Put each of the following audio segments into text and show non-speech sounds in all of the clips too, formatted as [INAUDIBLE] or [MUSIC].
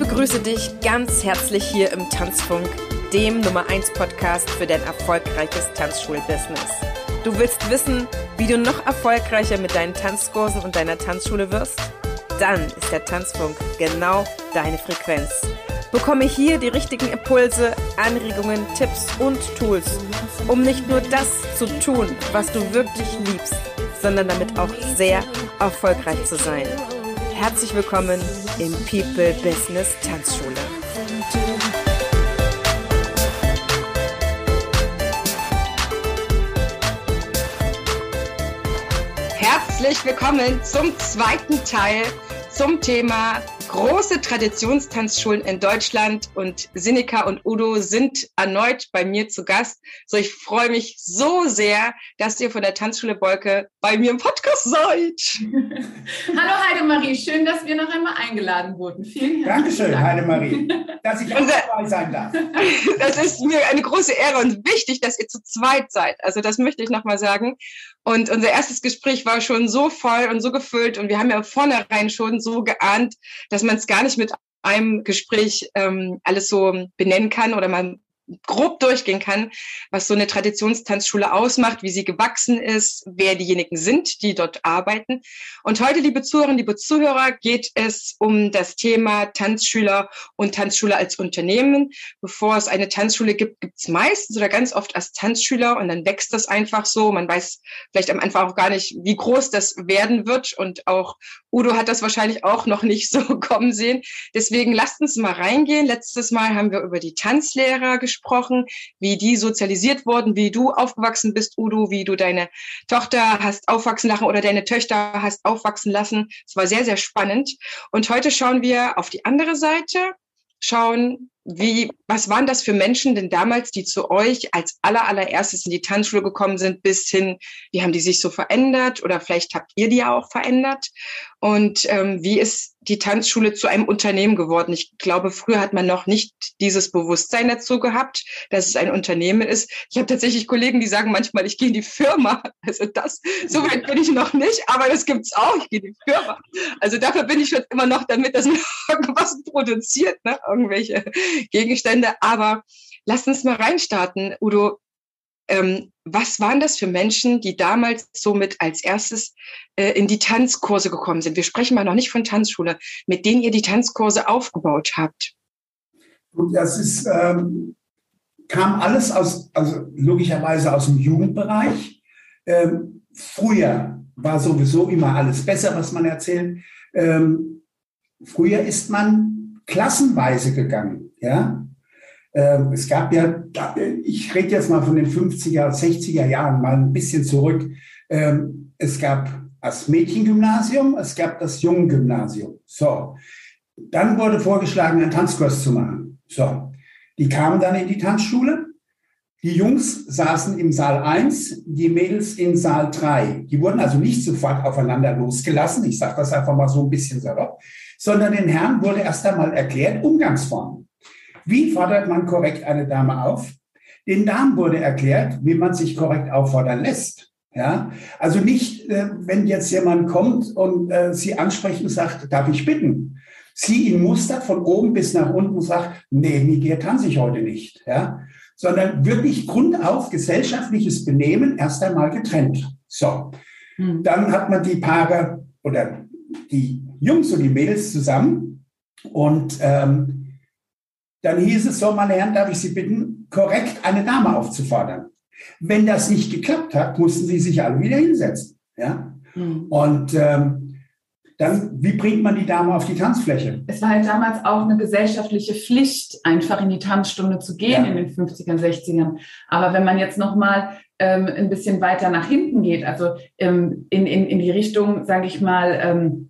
begrüße dich ganz herzlich hier im Tanzfunk, dem Nummer 1 Podcast für dein erfolgreiches Tanzschulbusiness. Du willst wissen, wie du noch erfolgreicher mit deinen Tanzkursen und deiner Tanzschule wirst? Dann ist der Tanzfunk genau deine Frequenz. Bekomme hier die richtigen Impulse, Anregungen, Tipps und Tools, um nicht nur das zu tun, was du wirklich liebst, sondern damit auch sehr erfolgreich zu sein. Herzlich willkommen im People Business Tanzschule. Herzlich willkommen zum zweiten Teil zum Thema große Traditionstanzschulen in Deutschland und Sinika und Udo sind erneut bei mir zu Gast. So, ich freue mich so sehr, dass ihr von der Tanzschule Wolke bei mir im Podcast seid. [LAUGHS] Hallo Heidemarie, schön, dass wir noch einmal eingeladen wurden. Vielen Dankeschön, Dank. Heidemarie, dass ich auch dabei sein darf. [LAUGHS] Das ist mir eine große Ehre und wichtig, dass ihr zu zweit seid. Also das möchte ich nochmal sagen. Und unser erstes Gespräch war schon so voll und so gefüllt und wir haben ja vornherein schon so geahnt, dass man es gar nicht mit einem Gespräch ähm, alles so benennen kann oder man grob durchgehen kann, was so eine Traditionstanzschule ausmacht, wie sie gewachsen ist, wer diejenigen sind, die dort arbeiten. Und heute, liebe Zuhörerinnen, liebe Zuhörer, geht es um das Thema Tanzschüler und Tanzschule als Unternehmen. Bevor es eine Tanzschule gibt, gibt es meistens oder ganz oft als Tanzschüler und dann wächst das einfach so. Man weiß vielleicht am Anfang auch gar nicht, wie groß das werden wird und auch Udo hat das wahrscheinlich auch noch nicht so [LAUGHS] kommen sehen. Deswegen lasst uns mal reingehen. Letztes Mal haben wir über die Tanzlehrer gesprochen, wie die sozialisiert wurden, wie du aufgewachsen bist, Udo, wie du deine Tochter hast aufwachsen lassen oder deine Töchter hast aufwachsen lassen. Es war sehr, sehr spannend. Und heute schauen wir auf die andere Seite, schauen, wie, was waren das für Menschen denn damals, die zu euch als aller, allererstes in die Tanzschule gekommen sind, bis hin, wie haben die sich so verändert oder vielleicht habt ihr die ja auch verändert? Und ähm, wie ist die Tanzschule zu einem Unternehmen geworden? Ich glaube, früher hat man noch nicht dieses Bewusstsein dazu gehabt, dass es ein Unternehmen ist. Ich habe tatsächlich Kollegen, die sagen manchmal, ich gehe in die Firma. Also das, so weit bin ich noch nicht, aber das gibt's auch. Ich gehe in die Firma. Also dafür bin ich schon immer noch damit, dass man [LAUGHS] irgendwas produziert, ne? irgendwelche Gegenstände. Aber lass uns mal reinstarten. Udo, ähm, was waren das für Menschen, die damals somit als erstes äh, in die Tanzkurse gekommen sind? Wir sprechen mal noch nicht von Tanzschule, mit denen ihr die Tanzkurse aufgebaut habt. Und das ist, ähm, kam alles aus, also logischerweise aus dem Jugendbereich. Ähm, früher war sowieso immer alles besser, was man erzählt. Ähm, früher ist man klassenweise gegangen, ja. Ähm, es gab ja, ich rede jetzt mal von den 50er, 60er Jahren, mal ein bisschen zurück. Ähm, es gab das Mädchengymnasium, es gab das Jungengymnasium. So. Dann wurde vorgeschlagen, einen Tanzkurs zu machen. So. Die kamen dann in die Tanzschule. Die Jungs saßen im Saal 1, die Mädels in Saal 3. Die wurden also nicht sofort aufeinander losgelassen. Ich sage das einfach mal so ein bisschen salopp. Sondern den Herren wurde erst einmal erklärt, Umgangsformen. Wie fordert man korrekt eine Dame auf? Den Damen wurde erklärt, wie man sich korrekt auffordern lässt. Ja, also nicht, äh, wenn jetzt jemand kommt und äh, sie ansprechen und sagt, darf ich bitten? Sie ihn mustert von oben bis nach unten und sagt, nee, mit dir tanze ich heute nicht. Ja, sondern wirklich grundauf gesellschaftliches Benehmen erst einmal getrennt. So, hm. dann hat man die Paare oder die Jungs und die Mädels zusammen und ähm, dann hieß es so, meine Herren, darf ich Sie bitten, korrekt eine Dame aufzufordern. Wenn das nicht geklappt hat, mussten sie sich alle wieder hinsetzen. Ja? Mhm. Und ähm, dann, wie bringt man die Dame auf die Tanzfläche? Es war halt damals auch eine gesellschaftliche Pflicht, einfach in die Tanzstunde zu gehen ja. in den 50er, 60ern. Aber wenn man jetzt nochmal ähm, ein bisschen weiter nach hinten geht, also ähm, in, in, in die Richtung, sage ich mal, ähm,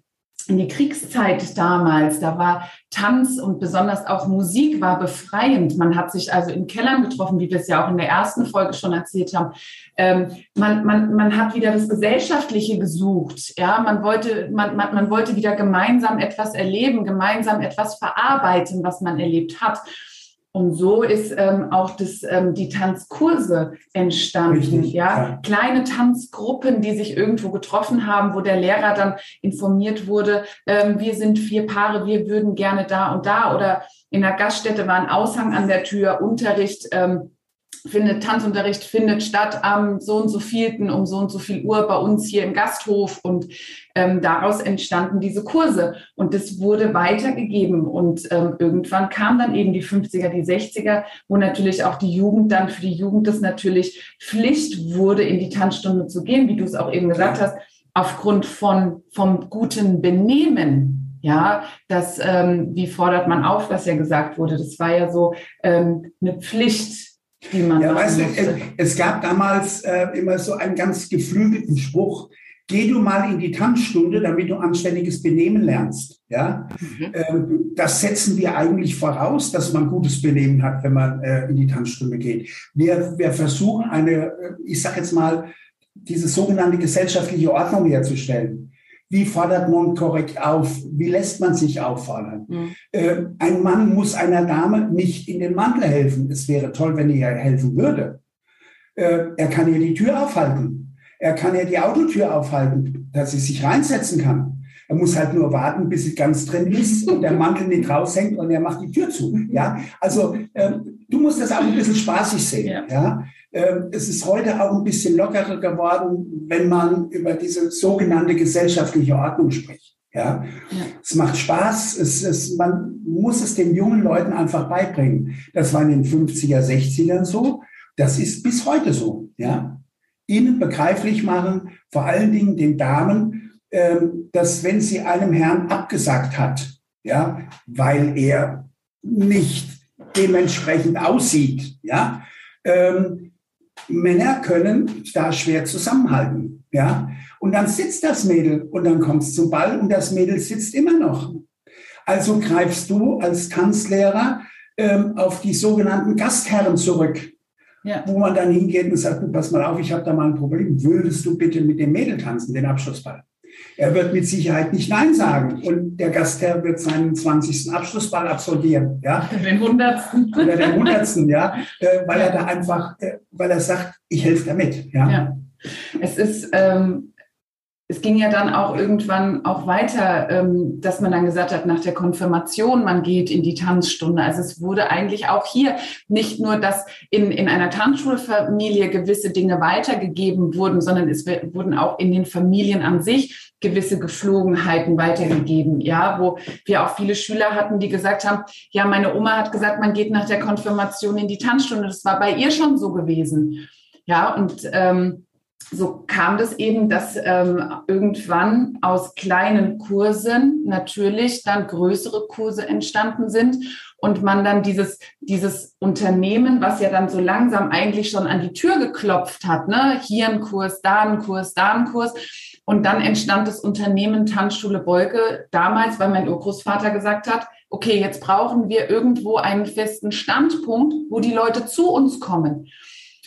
in die Kriegszeit damals, da war Tanz und besonders auch Musik war befreiend. Man hat sich also in Kellern getroffen, wie wir es ja auch in der ersten Folge schon erzählt haben. Ähm, man, man, man hat wieder das Gesellschaftliche gesucht. Ja, man wollte, man, man, man wollte wieder gemeinsam etwas erleben, gemeinsam etwas verarbeiten, was man erlebt hat. Und so ist ähm, auch das, ähm, die Tanzkurse entstanden. Richtig, ja? ja. kleine Tanzgruppen, die sich irgendwo getroffen haben, wo der Lehrer dann informiert wurde, ähm, wir sind vier Paare, wir würden gerne da und da. Oder in der Gaststätte war ein Aushang an der Tür, Unterricht. Ähm, findet Tanzunterricht findet statt am so und so vielten um so und so viel Uhr bei uns hier im Gasthof und ähm, daraus entstanden diese Kurse. Und das wurde weitergegeben und ähm, irgendwann kam dann eben die 50er, die 60er, wo natürlich auch die Jugend dann für die Jugend das natürlich Pflicht wurde, in die Tanzstunde zu gehen, wie du es auch eben gesagt hast, aufgrund von vom guten Benehmen. Ja, das, ähm, wie fordert man auf, was ja gesagt wurde, das war ja so ähm, eine Pflicht, die man Ja, weißt du, es, gab damals äh, immer so einen ganz geflügelten Spruch, geh du mal in die Tanzstunde, damit du anständiges Benehmen lernst. Ja? Mhm. Ähm, das setzen wir eigentlich voraus, dass man gutes Benehmen hat, wenn man äh, in die Tanzstunde geht. Wir, wir versuchen eine, äh, ich sage jetzt mal, diese sogenannte gesellschaftliche Ordnung herzustellen. Wie fordert man korrekt auf? Wie lässt man sich auffordern? Mhm. Äh, ein Mann muss einer Dame nicht in den Mantel helfen. Es wäre toll, wenn er ihr helfen würde. Äh, er kann ihr die Tür aufhalten. Er kann ihr die Autotür aufhalten, dass sie sich reinsetzen kann. Er muss halt nur warten, bis sie ganz drin ist und der Mantel nicht raushängt und er macht die Tür zu. Ja, also ähm, du musst das auch ein bisschen spaßig sehen. Ja. Ja, ähm, es ist heute auch ein bisschen lockerer geworden, wenn man über diese sogenannte gesellschaftliche Ordnung spricht. Ja, Ja. es macht Spaß. Es, es, man muss es den jungen Leuten einfach beibringen. Das war in den 50er, 60ern so. Das ist bis heute so. Ja, ihnen begreiflich machen, vor allen Dingen den Damen, ähm, dass wenn sie einem Herrn abgesagt hat, ja, weil er nicht dementsprechend aussieht, ja, ähm, Männer können da schwer zusammenhalten, ja. Und dann sitzt das Mädel und dann kommt es zum Ball und das Mädel sitzt immer noch. Also greifst du als Tanzlehrer ähm, auf die sogenannten Gastherren zurück, Ja. wo man dann hingeht und sagt, pass mal auf, ich habe da mal ein Problem. Würdest du bitte mit dem Mädel tanzen, den Abschlussball? Er wird mit Sicherheit nicht Nein sagen. Und der Gastherr wird seinen 20. Abschlussball absolvieren, ja, Den Hundertsten. oder den 100. ja, äh, weil er da einfach, äh, weil er sagt, ich helfe damit, ja. Ja. Es ist, ähm, es ging ja dann auch irgendwann auch weiter, ähm, dass man dann gesagt hat, nach der Konfirmation, man geht in die Tanzstunde. Also es wurde eigentlich auch hier nicht nur, dass in, in einer Tanzschulfamilie gewisse Dinge weitergegeben wurden, sondern es wurden auch in den Familien an sich gewisse Geflogenheiten weitergegeben. Ja, wo wir auch viele Schüler hatten, die gesagt haben, ja, meine Oma hat gesagt, man geht nach der Konfirmation in die Tanzstunde. Das war bei ihr schon so gewesen. Ja, und ähm, so kam das eben, dass ähm, irgendwann aus kleinen Kursen natürlich dann größere Kurse entstanden sind und man dann dieses, dieses Unternehmen, was ja dann so langsam eigentlich schon an die Tür geklopft hat, ne, hier ein Kurs, da ein Kurs, da ein Kurs. Und dann entstand das Unternehmen Tanzschule Bolke damals, weil mein Urgroßvater gesagt hat, okay, jetzt brauchen wir irgendwo einen festen Standpunkt, wo die Leute zu uns kommen.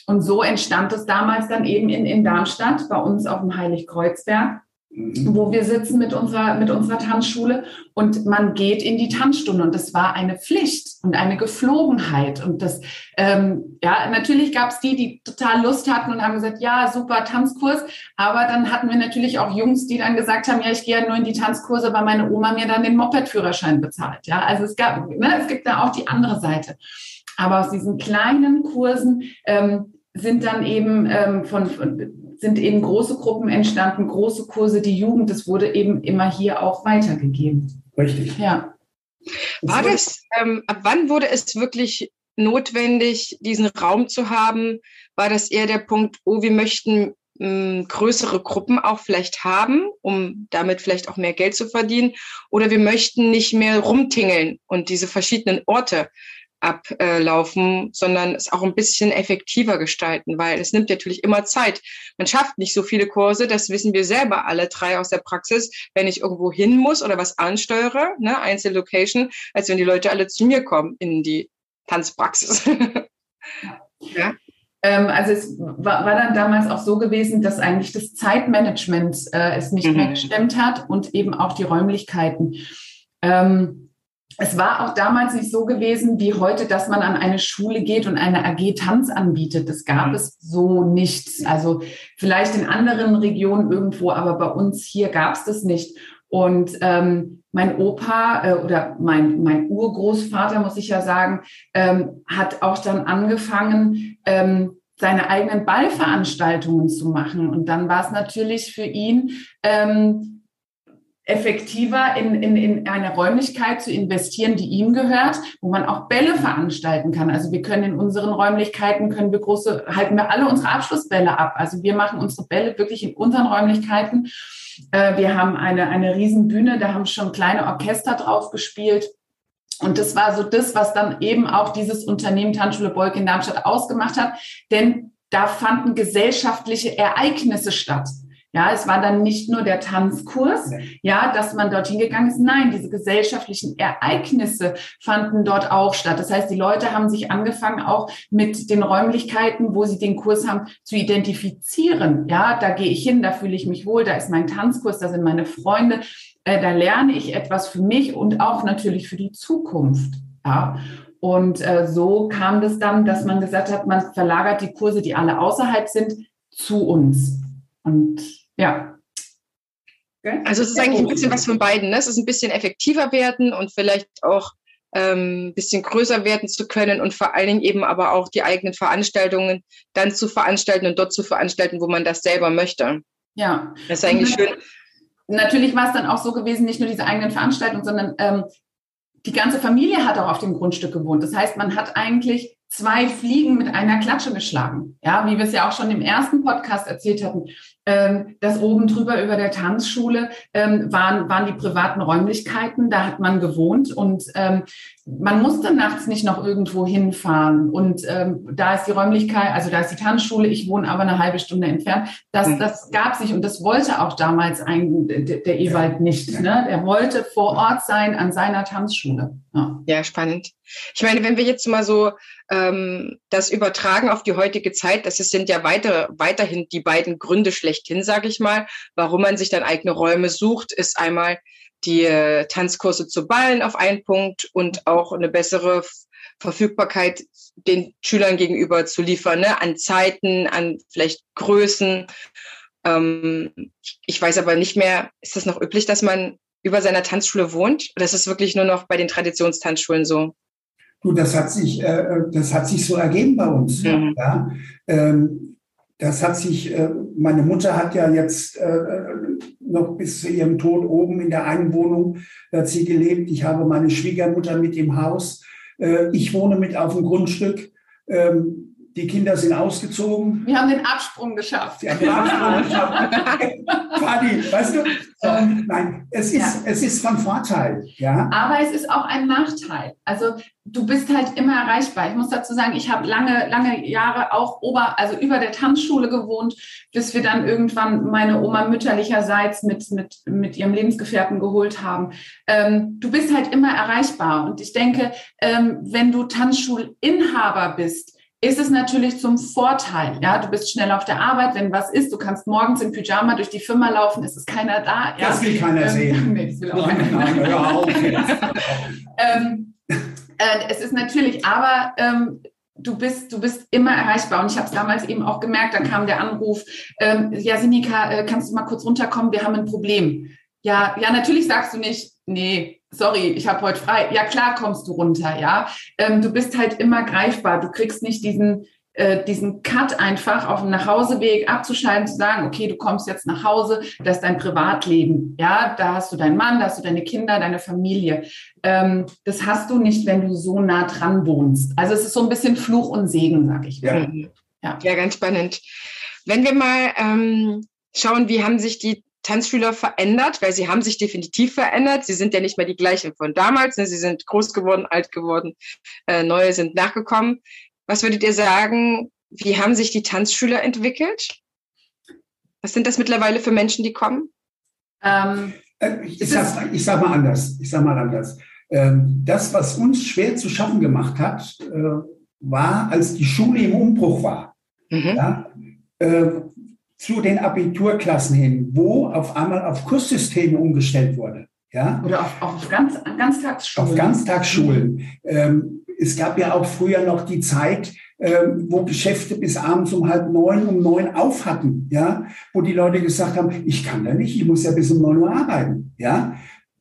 Und so entstand es damals dann eben in, in Darmstadt, bei uns auf dem Heiligkreuzberg, Wo wir sitzen mit unserer, mit unserer Tanzschule und man geht in die Tanzstunde und das war eine Pflicht und eine Geflogenheit und das, ähm, ja, natürlich gab es die, die total Lust hatten und haben gesagt, ja, super Tanzkurs, aber dann hatten wir natürlich auch Jungs, die dann gesagt haben, ja, ich gehe ja nur in die Tanzkurse, weil meine Oma mir dann den Moped-Führerschein bezahlt, ja, also es gab, ne, es gibt da auch die andere Seite. Aber aus diesen kleinen Kursen ähm, sind dann eben ähm, von, von sind eben große Gruppen entstanden, große Kurse, die Jugend, das wurde eben immer hier auch weitergegeben. Richtig. Ja. War das, ähm, ab wann wurde es wirklich notwendig, diesen Raum zu haben? War das eher der Punkt, oh, wir möchten mh, größere Gruppen auch vielleicht haben, um damit vielleicht auch mehr Geld zu verdienen? Oder wir möchten nicht mehr rumtingeln und diese verschiedenen Orte ablaufen, sondern es auch ein bisschen effektiver gestalten, weil es nimmt natürlich immer Zeit. Man schafft nicht so viele Kurse, das wissen wir selber alle drei aus der Praxis, wenn ich irgendwo hin muss oder was ansteuere, ne, Einzellocation, als wenn die Leute alle zu mir kommen in die Tanzpraxis. [LAUGHS] ja. Ähm, also es war, war dann damals auch so gewesen, dass eigentlich das Zeitmanagement äh, es nicht Mhm. mehr gestemmt hat und eben auch die Räumlichkeiten. Ähm, es war auch damals nicht so gewesen wie heute, dass man an eine Schule geht und eine AG Tanz anbietet. Das gab mhm. es so nicht. Also vielleicht in anderen Regionen irgendwo, aber bei uns hier gab es das nicht. Und ähm, mein Opa äh, oder mein, mein Urgroßvater, muss ich ja sagen, ähm, hat auch dann angefangen, ähm, seine eigenen Ballveranstaltungen zu machen. Und dann war es natürlich für ihn ähm, effektiver in, in, in eine Räumlichkeit zu investieren, die ihm gehört, wo man auch Bälle veranstalten kann. Also wir können in unseren Räumlichkeiten, können wir große, halten wir alle unsere Abschlussbälle ab. Also wir machen unsere Bälle wirklich in unseren Räumlichkeiten. Äh, wir haben eine, eine Riesenbühne, da haben schon kleine Orchester drauf gespielt. Und das war so das, was dann eben auch dieses Unternehmen Tanzschule Bolk in Darmstadt ausgemacht hat. Denn da fanden gesellschaftliche Ereignisse statt. Ja, es war dann nicht nur der Tanzkurs, ja, dass man dorthin gegangen ist. Nein, diese gesellschaftlichen Ereignisse fanden dort auch statt. Das heißt, die Leute haben sich angefangen, auch mit den Räumlichkeiten, wo sie den Kurs haben, zu identifizieren. Ja, da gehe ich hin, da fühle ich mich wohl, da ist mein Tanzkurs, da sind meine Freunde, äh, da lerne ich etwas für mich und auch natürlich für die Zukunft. Ja. Und äh, so kam das dann, dass man gesagt hat, man verlagert die Kurse, die alle außerhalb sind, zu uns. Und ja. Also es ist eigentlich ein bisschen was von beiden. Ne? Es ist ein bisschen effektiver werden und vielleicht auch ähm, ein bisschen größer werden zu können und vor allen Dingen eben aber auch die eigenen Veranstaltungen dann zu veranstalten und dort zu veranstalten, wo man das selber möchte. Ja. Das ist eigentlich schön. Natürlich war es dann auch so gewesen, nicht nur diese eigenen Veranstaltungen, sondern ähm, die ganze Familie hat auch auf dem Grundstück gewohnt. Das heißt, man hat eigentlich zwei Fliegen mit einer Klatsche geschlagen. Ja, wie wir es ja auch schon im ersten Podcast erzählt hatten. Ähm, das oben drüber über der Tanzschule ähm, waren, waren die privaten Räumlichkeiten, da hat man gewohnt und ähm, man musste nachts nicht noch irgendwo hinfahren. Und ähm, da ist die Räumlichkeit, also da ist die Tanzschule, ich wohne aber eine halbe Stunde entfernt. Das, mhm. das gab sich und das wollte auch damals ein, der, der Ewald nicht. Ne? Er wollte vor Ort sein an seiner Tanzschule. Ja. ja, spannend. Ich meine, wenn wir jetzt mal so ähm, das übertragen auf die heutige Zeit, das sind ja weiter, weiterhin die beiden Gründe schlechthin, sage ich mal, warum man sich dann eigene Räume sucht, ist einmal die äh, Tanzkurse zu ballen auf einen Punkt und auch eine bessere Verfügbarkeit den Schülern gegenüber zu liefern, ne? an Zeiten, an vielleicht Größen. Ähm, ich weiß aber nicht mehr, ist das noch üblich, dass man über seiner Tanzschule wohnt? Oder ist wirklich nur noch bei den Traditionstanzschulen so? Du, das hat sich, äh, äh, das hat sich so ergeben bei uns. Mhm. Ja. Ähm, das hat sich, äh, meine Mutter hat ja jetzt äh, noch bis zu ihrem Tod oben in der einen Wohnung hat sie gelebt. Ich habe meine Schwiegermutter mit im Haus. Äh, ich wohne mit auf dem Grundstück. Ähm, die Kinder sind ausgezogen. Wir haben den Absprung geschafft. Sie haben den Absprung geschafft. [LAUGHS] Fadi, weißt du? So, nein, es ist, ja. es ist von Vorteil. Ja? Aber es ist auch ein Nachteil. Also du bist halt immer erreichbar. Ich muss dazu sagen, ich habe lange, lange Jahre auch ober, also über der Tanzschule gewohnt, bis wir dann irgendwann meine Oma mütterlicherseits mit, mit, mit ihrem Lebensgefährten geholt haben. Ähm, du bist halt immer erreichbar. Und ich denke, ähm, wenn du Tanzschulinhaber bist, ist es natürlich zum Vorteil. Ja, du bist schnell auf der Arbeit, wenn was ist, du kannst morgens im Pyjama durch die Firma laufen, ist es keiner da. Ja? Das will keiner ähm, sehen. [LAUGHS] nee, das will auch nein, nein, ja, [LAUGHS] okay. ähm, äh, es ist natürlich, aber ähm, du bist, du bist immer erreichbar. Und ich habe es damals eben auch gemerkt, da kam der Anruf, ähm, ja, Sinika, äh, kannst du mal kurz runterkommen, wir haben ein Problem. Ja, ja, natürlich sagst du nicht, nee, sorry, ich habe heute frei. Ja, klar kommst du runter, ja. Ähm, du bist halt immer greifbar. Du kriegst nicht diesen, äh, diesen Cut einfach auf dem Nachhauseweg abzuschalten, zu sagen, okay, du kommst jetzt nach Hause, das ist dein Privatleben. Ja, da hast du deinen Mann, da hast du deine Kinder, deine Familie. Ähm, das hast du nicht, wenn du so nah dran wohnst. Also es ist so ein bisschen Fluch und Segen, sag ich mal. Ja, ja. ja ganz spannend. Wenn wir mal ähm, schauen, wie haben sich die Tanzschüler verändert, weil sie haben sich definitiv verändert. Sie sind ja nicht mehr die gleichen von damals. Ne? Sie sind groß geworden, alt geworden, äh, neue sind nachgekommen. Was würdet ihr sagen, wie haben sich die Tanzschüler entwickelt? Was sind das mittlerweile für Menschen, die kommen? Ähm, äh, ich, sag, ich sag mal anders. Ich sag mal anders. Ähm, das, was uns schwer zu schaffen gemacht hat, äh, war, als die Schule im Umbruch war. Mhm. Ja, äh, zu den Abiturklassen hin, wo auf einmal auf Kurssysteme umgestellt wurde. Ja? Oder auf, auf ganz, Ganztagsschulen. Auf Ganztagsschulen. Ähm, es gab ja auch früher noch die Zeit, ähm, wo Geschäfte bis abends um halb neun, um neun auf hatten, ja, wo die Leute gesagt haben, ich kann da nicht, ich muss ja bis um neun Uhr arbeiten, ja,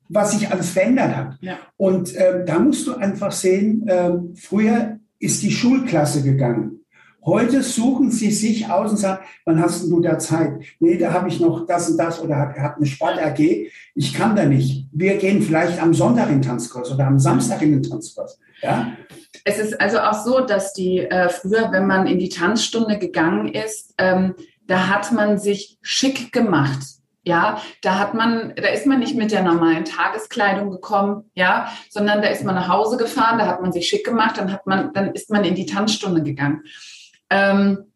was sich alles verändert hat. Ja. Und ähm, da musst du einfach sehen, ähm, früher ist die Schulklasse gegangen. Heute suchen sie sich aus und sagen, wann hast du da Zeit? Nee, da habe ich noch das und das oder habe eine Sport-AG. Ich kann da nicht. Wir gehen vielleicht am Sonntag in den Tanzkurs oder am Samstag in den Tanzkurs. Ja? Es ist also auch so, dass die äh, früher, wenn man in die Tanzstunde gegangen ist, ähm, da hat man sich schick gemacht. Ja, da hat man, da ist man nicht mit der normalen Tageskleidung gekommen, ja, sondern da ist man nach Hause gefahren, da hat man sich schick gemacht, dann hat man, dann ist man in die Tanzstunde gegangen. Ähm,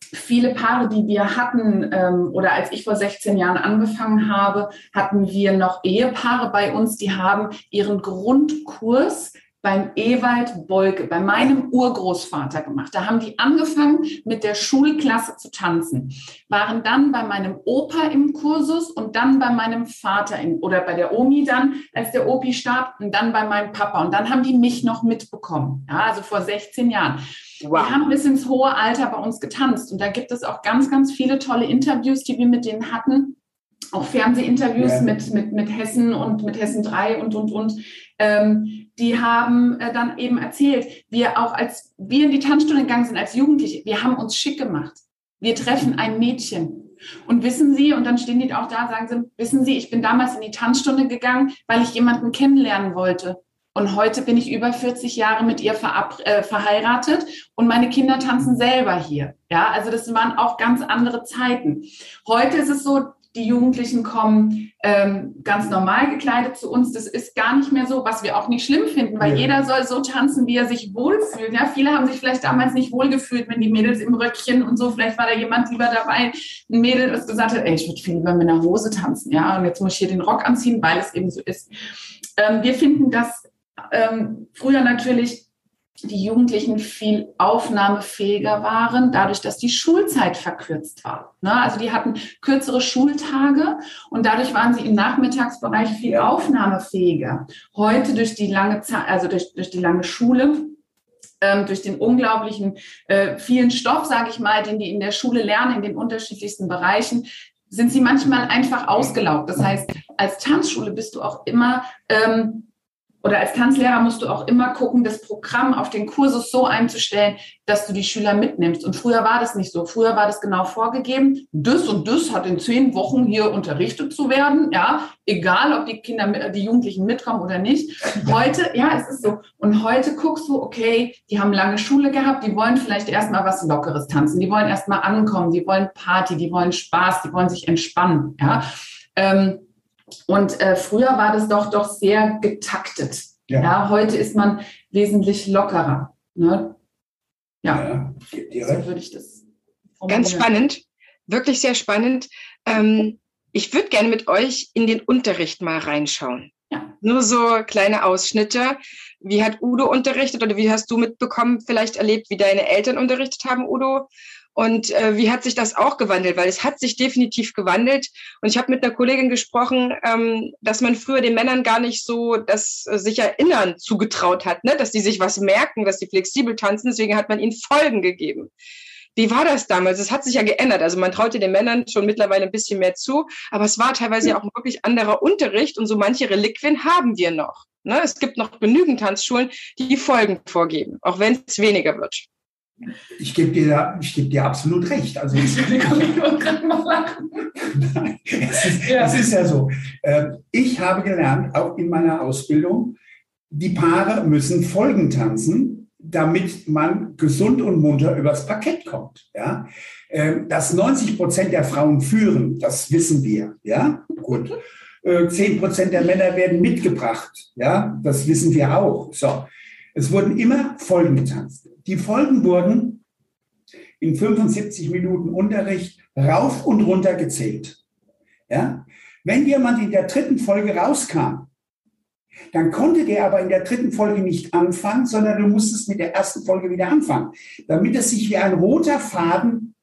viele Paare, die wir hatten, ähm, oder als ich vor 16 Jahren angefangen habe, hatten wir noch Ehepaare bei uns, die haben ihren Grundkurs beim Ewald Bolke, bei meinem Urgroßvater gemacht. Da haben die angefangen mit der Schulklasse zu tanzen, waren dann bei meinem Opa im Kursus und dann bei meinem Vater in, oder bei der Omi dann, als der Opi starb und dann bei meinem Papa. Und dann haben die mich noch mitbekommen. Ja, also vor 16 Jahren. Wow. Die haben bis ins hohe Alter bei uns getanzt. Und da gibt es auch ganz, ganz viele tolle Interviews, die wir mit denen hatten. Auch Fernsehinterviews ja. mit, mit, mit Hessen und mit Hessen 3 und, und, und. Ähm, die haben äh, dann eben erzählt, wir auch als wir in die Tanzstunde gegangen sind als Jugendliche, wir haben uns schick gemacht. Wir treffen ein Mädchen. Und wissen Sie, und dann stehen die auch da, sagen sie, wissen Sie, ich bin damals in die Tanzstunde gegangen, weil ich jemanden kennenlernen wollte. Und heute bin ich über 40 Jahre mit ihr äh, verheiratet und meine Kinder tanzen selber hier. Ja, also das waren auch ganz andere Zeiten. Heute ist es so, die Jugendlichen kommen ähm, ganz normal gekleidet zu uns. Das ist gar nicht mehr so, was wir auch nicht schlimm finden, weil ja. jeder soll so tanzen, wie er sich wohlfühlt. Ja, viele haben sich vielleicht damals nicht wohlgefühlt, wenn die Mädels im Röckchen und so. Vielleicht war da jemand lieber dabei, ein Mädel, das gesagt hat, ey, ich würde viel lieber mit einer Hose tanzen. Ja, und jetzt muss ich hier den Rock anziehen, weil es eben so ist. Ähm, wir finden das ähm, früher natürlich die Jugendlichen viel aufnahmefähiger waren, dadurch, dass die Schulzeit verkürzt war. Ne? Also die hatten kürzere Schultage und dadurch waren sie im Nachmittagsbereich viel aufnahmefähiger. Heute durch die lange Zeit, also durch, durch die lange Schule, ähm, durch den unglaublichen äh, vielen Stoff, sage ich mal, den die in der Schule lernen, in den unterschiedlichsten Bereichen, sind sie manchmal einfach ausgelaugt. Das heißt, als Tanzschule bist du auch immer ähm, oder als Tanzlehrer musst du auch immer gucken, das Programm auf den Kursus so einzustellen, dass du die Schüler mitnimmst. Und früher war das nicht so. Früher war das genau vorgegeben. Das und das hat in zehn Wochen hier unterrichtet zu werden. Ja, egal, ob die Kinder, die Jugendlichen mitkommen oder nicht. Heute, ja, es ist so. Und heute guckst du, okay, die haben lange Schule gehabt, die wollen vielleicht erstmal was Lockeres tanzen. Die wollen erstmal ankommen, die wollen Party, die wollen Spaß, die wollen sich entspannen. Ja. Ähm, und äh, früher war das doch doch sehr getaktet. Ja. ja heute ist man wesentlich lockerer. Ne? Ja, ja so würde ich das. Ganz spannend, wirklich sehr spannend. Ähm, ich würde gerne mit euch in den Unterricht mal reinschauen. Ja. Nur so kleine Ausschnitte. Wie hat Udo unterrichtet oder wie hast du mitbekommen, vielleicht erlebt, wie deine Eltern unterrichtet haben, Udo? Und äh, wie hat sich das auch gewandelt? Weil es hat sich definitiv gewandelt. Und ich habe mit einer Kollegin gesprochen, ähm, dass man früher den Männern gar nicht so das äh, sich erinnern zugetraut hat, ne? dass die sich was merken, dass die flexibel tanzen. Deswegen hat man ihnen Folgen gegeben. Wie war das damals? Es hat sich ja geändert. Also man traute den Männern schon mittlerweile ein bisschen mehr zu, aber es war teilweise ja auch ein wirklich anderer Unterricht und so manche Reliquien haben wir noch. Ne? Es gibt noch genügend Tanzschulen, die Folgen vorgeben, auch wenn es weniger wird. Ich gebe dir, ich gebe dir absolut recht. Also es, Nein, es, ist, ja. es ist ja so. Ähm, ich habe gelernt, auch in meiner Ausbildung, die Paare müssen Folgen tanzen, damit man gesund und munter übers Parkett kommt. Ja? Ähm, dass 90 Prozent der Frauen führen, das wissen wir. Ja, gut. 10 äh, Prozent der Männer werden mitgebracht. Ja, das wissen wir auch. So. Es wurden immer Folgen getanzt. Die Folgen wurden in 75 Minuten Unterricht rauf und runter gezählt. Ja? Wenn jemand in der dritten Folge rauskam, dann konnte der aber in der dritten Folge nicht anfangen, sondern du musstest mit der ersten Folge wieder anfangen, damit es sich wie ein roter Faden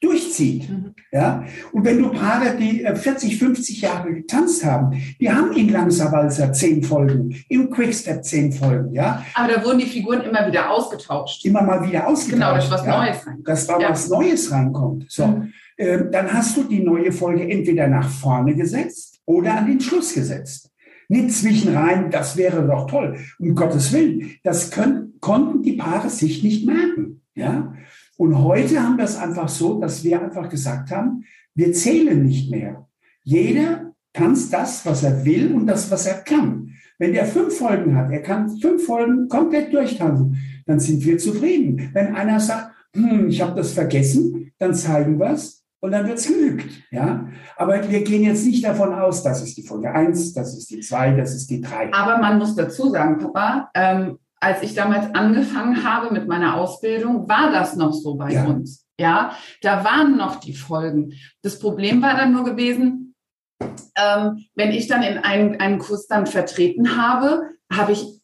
durchzieht. Mhm. Ja? Und wenn du Paare, die 40, äh, 50 Jahre getanzt haben, die haben in Langsamwalzer zehn Folgen, im Quickstep zehn Folgen. Ja? Aber da wurden die Figuren immer wieder ausgetauscht. Immer mal wieder ausgetauscht. Genau, dass was ja? Neues reinkommt. Dass da ja. was Neues reinkommt. So. Mhm. Ähm, dann hast du die neue Folge entweder nach vorne gesetzt oder an den Schluss gesetzt. Nicht zwischenrein, das wäre doch toll. Um Gottes Willen. Das können, konnten die Paare sich nicht merken. Ja? Und heute haben wir es einfach so, dass wir einfach gesagt haben, wir zählen nicht mehr. Jeder tanzt das, was er will und das, was er kann. Wenn der fünf Folgen hat, er kann fünf Folgen komplett durchtanzen, dann sind wir zufrieden. Wenn einer sagt, hm, ich habe das vergessen, dann zeigen wir es und dann wird es geübt. Ja? Aber wir gehen jetzt nicht davon aus, das ist die Folge 1, das ist die 2, das ist die 3. Aber man muss dazu sagen, Papa, ähm, als ich damals angefangen habe mit meiner Ausbildung, war das noch so bei ja. uns. Ja, da waren noch die Folgen. Das Problem war dann nur gewesen, ähm, wenn ich dann in einen, einen Kurs dann vertreten habe, habe ich,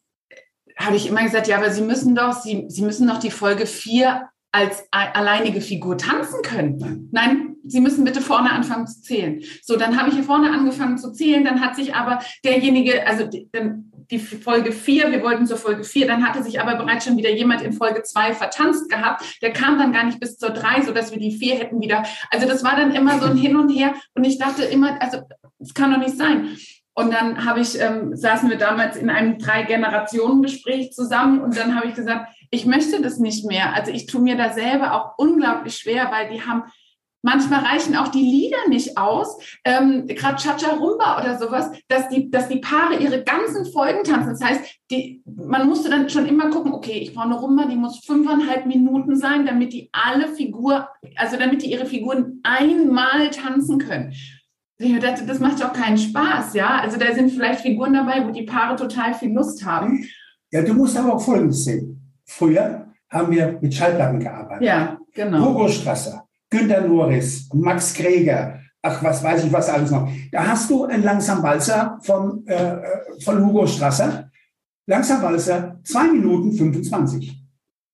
habe ich immer gesagt, ja, aber Sie müssen doch, Sie, Sie müssen doch die Folge 4 als alleinige Figur tanzen können. Nein, Sie müssen bitte vorne anfangen zu zählen. So, dann habe ich hier vorne angefangen zu zählen, dann hat sich aber derjenige, also dann die Folge 4, wir wollten zur Folge 4, dann hatte sich aber bereits schon wieder jemand in Folge 2 vertanzt gehabt. Der kam dann gar nicht bis zur 3, sodass wir die 4 hätten wieder. Also das war dann immer so ein Hin und Her und ich dachte immer, also es kann doch nicht sein. Und dann habe ich, ähm, saßen wir damals in einem Drei-Generationen-Gespräch zusammen und dann habe ich gesagt, ich möchte das nicht mehr. Also ich tue mir da selber auch unglaublich schwer, weil die haben Manchmal reichen auch die Lieder nicht aus, ähm, gerade Chacha Rumba oder sowas, dass die, dass die Paare ihre ganzen Folgen tanzen. Das heißt, die, man musste dann schon immer gucken, okay, ich brauche eine Rumba, die muss fünfeinhalb Minuten sein, damit die alle Figur, also damit die ihre Figuren einmal tanzen können. Ich dachte, das macht doch keinen Spaß, ja. Also da sind vielleicht Figuren dabei, wo die Paare total viel Lust haben. Ja, du musst aber auch Folgendes sehen. Früher haben wir mit Schallplatten gearbeitet. Ja, genau. Hugo Strasser, Günter Norris, Max Kreger, ach, was weiß ich, was alles noch. Da hast du einen Langsam Walzer von, äh, von Hugo Strasser. Langsam Walzer, zwei Minuten 25.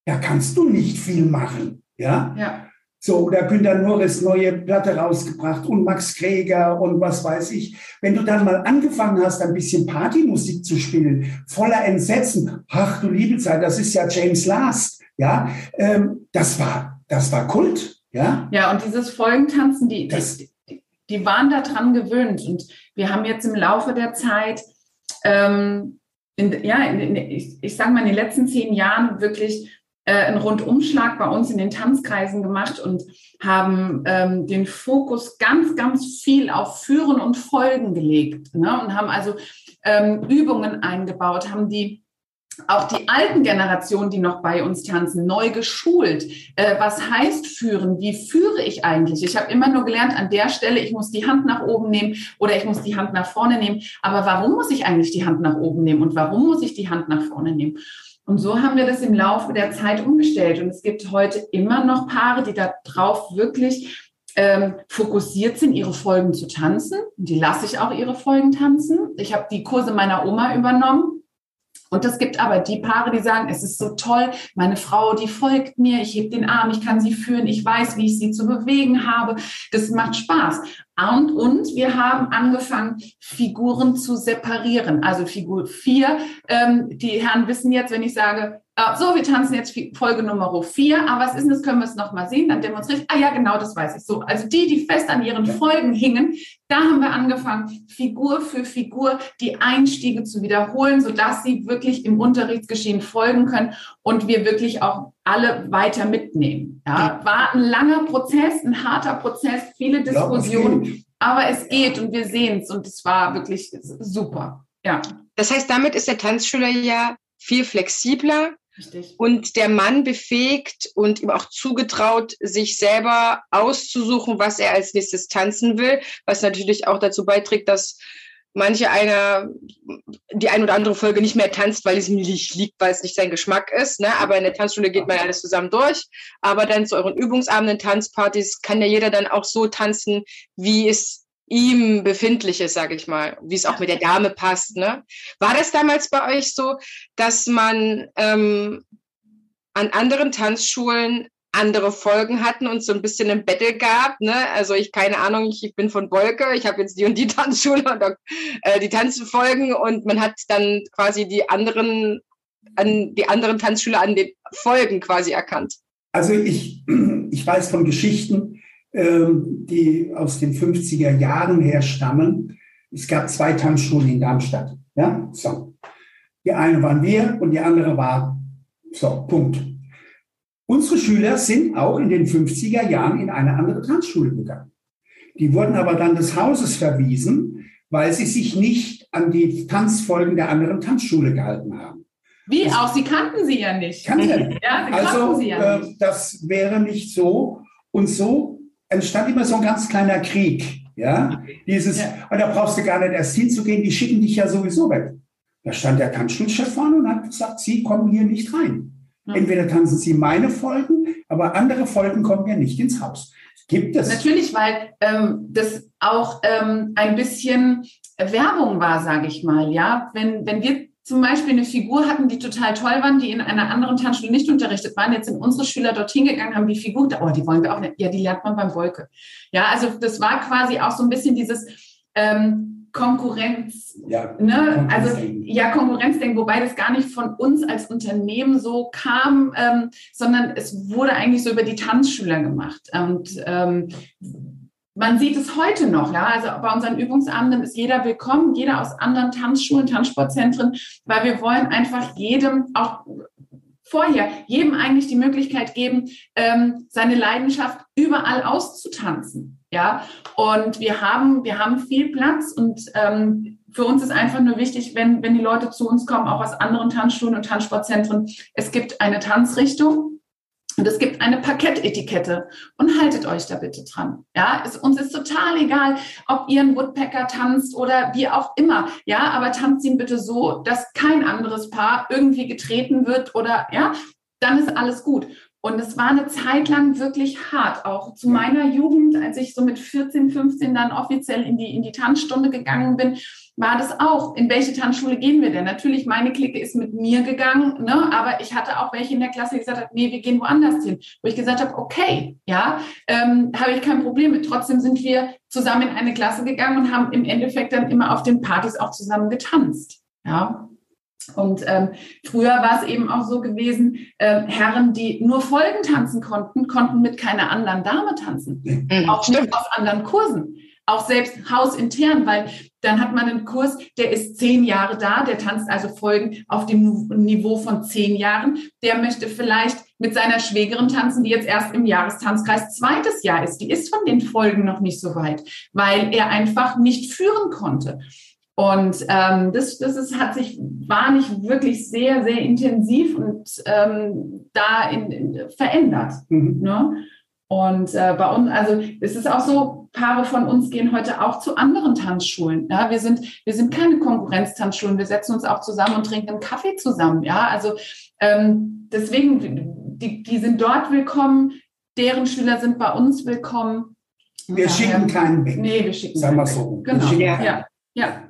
Da kannst du nicht viel machen. Ja? ja. So, oder Günter Norris neue Platte rausgebracht und Max Kreger und was weiß ich. Wenn du dann mal angefangen hast, ein bisschen Partymusik zu spielen, voller Entsetzen, ach du liebe Zeit, das ist ja James Last, ja, ähm, das war, das war Kult. Ja, ja und dieses Folgentanzen, die, die, die, waren daran gewöhnt. Und wir haben jetzt im Laufe der Zeit, ähm, in, ja, in, in, ich, ich sage mal, in den letzten zehn Jahren wirklich äh, einen Rundumschlag bei uns in den Tanzkreisen gemacht und haben ähm, den Fokus ganz, ganz viel auf Führen und Folgen gelegt. Ne? Und haben also ähm, Übungen eingebaut, haben die auch die alten Generationen, die noch bei uns tanzen, neu geschult. Äh, was heißt führen? Wie führe ich eigentlich? Ich habe immer nur gelernt, an der Stelle, ich muss die Hand nach oben nehmen oder ich muss die Hand nach vorne nehmen. Aber warum muss ich eigentlich die Hand nach oben nehmen und warum muss ich die Hand nach vorne nehmen? Und so haben wir das im Laufe der Zeit umgestellt. Und es gibt heute immer noch Paare, die darauf wirklich ähm, fokussiert sind, ihre Folgen zu tanzen. Die lasse ich auch ihre Folgen tanzen. Ich habe die Kurse meiner Oma übernommen und es gibt aber die Paare, die sagen, es ist so toll, meine Frau, die folgt mir, ich heb den Arm, ich kann sie führen, ich weiß, wie ich sie zu bewegen habe. Das macht Spaß. Und, und wir haben angefangen, Figuren zu separieren. Also Figur 4, ähm, die Herren wissen jetzt, wenn ich sage, so, wir tanzen jetzt Folge Nummer 4, aber was ist denn das, können wir es nochmal sehen, dann demonstriert, ah ja, genau, das weiß ich so. Also die, die fest an ihren Folgen hingen, da haben wir angefangen, Figur für Figur die Einstiege zu wiederholen, sodass sie wirklich im Unterrichtsgeschehen folgen können und wir wirklich auch alle weiter mitnehmen. Ja, war ein langer Prozess, ein harter Prozess, viele Diskussionen, aber es geht und wir sehen es und es war wirklich super. Ja. Das heißt, damit ist der Tanzschüler ja viel flexibler, Richtig. und der Mann befähigt und ihm auch zugetraut, sich selber auszusuchen, was er als nächstes tanzen will, was natürlich auch dazu beiträgt, dass manche einer die ein oder andere Folge nicht mehr tanzt, weil es ihm nicht liegt, weil es nicht sein Geschmack ist. Ne? Aber in der Tanzschule geht man alles zusammen durch. Aber dann zu euren Übungsabenden, Tanzpartys kann ja jeder dann auch so tanzen, wie es ihm befindlich ist, sage ich mal, wie es auch mit der Dame passt. Ne? War das damals bei euch so, dass man ähm, an anderen Tanzschulen andere Folgen hatten und so ein bisschen ein Battle gab. Ne? Also ich keine Ahnung, ich, ich bin von Wolke, ich habe jetzt die und die [LAUGHS] Tanzschule und äh, die Tanzfolgen und man hat dann quasi die anderen an die anderen Tanzschüler an den Folgen quasi erkannt. Also ich, [CLEARS THROAT] ich weiß von Geschichten, die aus den 50er Jahren her stammen. Es gab zwei Tanzschulen in Darmstadt. Ja, so. Die eine waren wir und die andere war so, Punkt. Unsere Schüler sind auch in den 50er Jahren in eine andere Tanzschule gegangen. Die wurden aber dann des Hauses verwiesen, weil sie sich nicht an die Tanzfolgen der anderen Tanzschule gehalten haben. Wie das auch? Sie kannten sie ja nicht. Kannten nicht. Ja, sie also, sie ja nicht. Äh, das wäre nicht so. Und so entstand immer so ein ganz kleiner Krieg. Ja, dieses, ja. und da brauchst du gar nicht erst hinzugehen, die schicken dich ja sowieso weg. Da stand der Tanzschulchef vorne und hat gesagt, Sie kommen hier nicht rein. Entweder tanzen Sie meine Folgen, aber andere Folgen kommen ja nicht ins Haus. Gibt es? Natürlich, weil ähm, das auch ähm, ein bisschen Werbung war, sage ich mal. Ja, wenn wenn wir zum Beispiel eine Figur hatten, die total toll waren, die in einer anderen Tanzschule nicht unterrichtet waren. Jetzt sind unsere Schüler dorthin gegangen, haben die Figur, oh, die wollen wir auch nicht. Ja, die lernt man beim Wolke. Ja, also das war quasi auch so ein bisschen dieses ähm, Konkurrenz, ja, ne? also ja Konkurrenzdenken, wobei das gar nicht von uns als Unternehmen so kam, ähm, sondern es wurde eigentlich so über die Tanzschüler gemacht und ähm, man sieht es heute noch, ja. Also bei unseren Übungsabenden ist jeder willkommen, jeder aus anderen Tanzschulen, Tanzsportzentren, weil wir wollen einfach jedem auch vorher jedem eigentlich die Möglichkeit geben, ähm, seine Leidenschaft überall auszutanzen. Ja, und wir haben, wir haben viel Platz und ähm, für uns ist einfach nur wichtig, wenn, wenn die Leute zu uns kommen, auch aus anderen Tanzschulen und Tanzsportzentren, es gibt eine Tanzrichtung und es gibt eine Parkettetikette und haltet euch da bitte dran. Ja, es, uns ist total egal, ob ihr einen Woodpecker tanzt oder wie auch immer. Ja, aber tanzt ihn bitte so, dass kein anderes Paar irgendwie getreten wird oder ja, dann ist alles gut. Und es war eine Zeit lang wirklich hart, auch zu meiner Jugend, als ich so mit 14, 15 dann offiziell in die, in die Tanzstunde gegangen bin, war das auch, in welche Tanzschule gehen wir denn? Natürlich, meine Clique ist mit mir gegangen, ne? aber ich hatte auch welche in der Klasse, die gesagt haben, nee, wir gehen woanders hin. Wo ich gesagt habe, okay, ja, ähm, habe ich kein Problem mit. Trotzdem sind wir zusammen in eine Klasse gegangen und haben im Endeffekt dann immer auf den Partys auch zusammen getanzt. Ja, und ähm, früher war es eben auch so gewesen, äh, Herren, die nur Folgen tanzen konnten, konnten mit keiner anderen Dame tanzen. Mhm, auch stimmt. nicht auf anderen Kursen. Auch selbst hausintern, weil dann hat man einen Kurs, der ist zehn Jahre da, der tanzt also Folgen auf dem Niveau von zehn Jahren. Der möchte vielleicht mit seiner Schwägerin tanzen, die jetzt erst im Jahrestanzkreis zweites Jahr ist. Die ist von den Folgen noch nicht so weit, weil er einfach nicht führen konnte. Und ähm, das, das ist, hat sich, war nicht wirklich sehr, sehr intensiv und ähm, da in, in, verändert. Mhm. Ne? Und äh, bei uns, also es ist auch so, Paare von uns gehen heute auch zu anderen Tanzschulen. Ja, wir sind, wir sind keine Konkurrenztanzschulen. Wir setzen uns auch zusammen und trinken einen Kaffee zusammen. Ja, also ähm, deswegen, die, die sind dort willkommen. Deren Schüler sind bei uns willkommen. Wir Daher, schicken keinen weg. Nee, wir schicken Sagen wir so. Genau. Ja. ja. ja.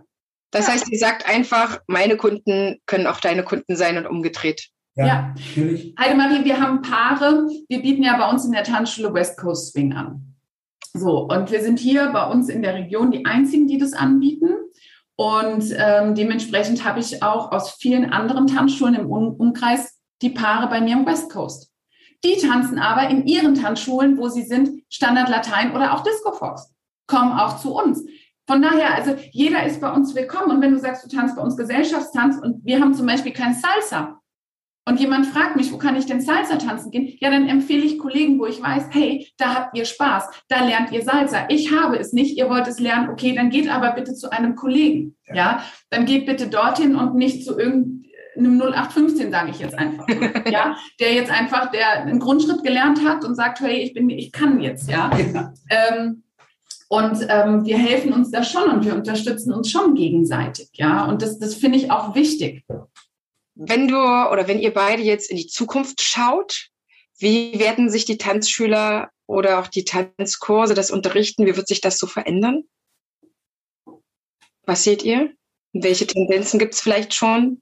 Das heißt, sie sagt einfach, meine Kunden können auch deine Kunden sein und umgedreht. Ja, ja. natürlich. Heidemarie, wir haben Paare. Wir bieten ja bei uns in der Tanzschule West Coast Swing an. So, und wir sind hier bei uns in der Region die einzigen, die das anbieten. Und ähm, dementsprechend habe ich auch aus vielen anderen Tanzschulen im um Umkreis die Paare bei mir im West Coast. Die tanzen aber in ihren Tanzschulen, wo sie sind, Standard Latein oder auch Disco Fox, kommen auch zu uns. Von daher, also jeder ist bei uns willkommen. Und wenn du sagst, du tanzt bei uns Gesellschaftstanz und wir haben zum Beispiel kein Salsa und jemand fragt mich, wo kann ich denn Salsa tanzen gehen? Ja, dann empfehle ich Kollegen, wo ich weiß, hey, da habt ihr Spaß, da lernt ihr Salsa. Ich habe es nicht, ihr wollt es lernen, okay, dann geht aber bitte zu einem Kollegen. Ja, ja? dann geht bitte dorthin und nicht zu irgendeinem 0815, sage ich jetzt einfach. [LAUGHS] ja, der jetzt einfach, der einen Grundschritt gelernt hat und sagt, hey, ich bin, ich kann jetzt, ja. Ähm, und ähm, wir helfen uns da schon und wir unterstützen uns schon gegenseitig, ja. Und das, das finde ich auch wichtig. Wenn du oder wenn ihr beide jetzt in die Zukunft schaut, wie werden sich die Tanzschüler oder auch die Tanzkurse, das Unterrichten, wie wird sich das so verändern? Was seht ihr? Welche Tendenzen gibt es vielleicht schon?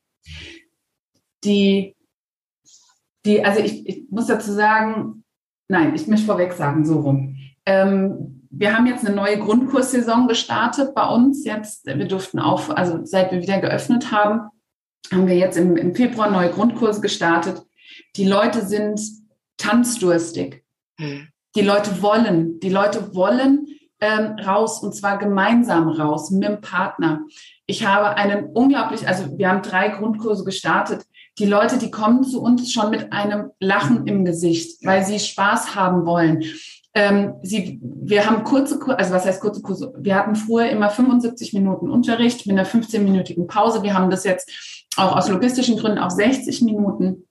Die, die, also ich, ich muss dazu sagen, nein, ich möchte vorweg sagen, so rum. Ähm, wir haben jetzt eine neue Grundkurssaison gestartet bei uns. Jetzt, wir durften auch, also seit wir wieder geöffnet haben, haben wir jetzt im, im Februar neue Grundkurse gestartet. Die Leute sind tanzdurstig. Hm. Die Leute wollen, die Leute wollen ähm, raus und zwar gemeinsam raus mit dem Partner. Ich habe einen unglaublich, also wir haben drei Grundkurse gestartet. Die Leute, die kommen zu uns schon mit einem Lachen im Gesicht, weil sie Spaß haben wollen. Ähm, sie, wir haben kurze, also was heißt kurze Kurse? Wir hatten früher immer 75 Minuten Unterricht mit einer 15-minütigen Pause. Wir haben das jetzt auch aus logistischen Gründen auf 60 Minuten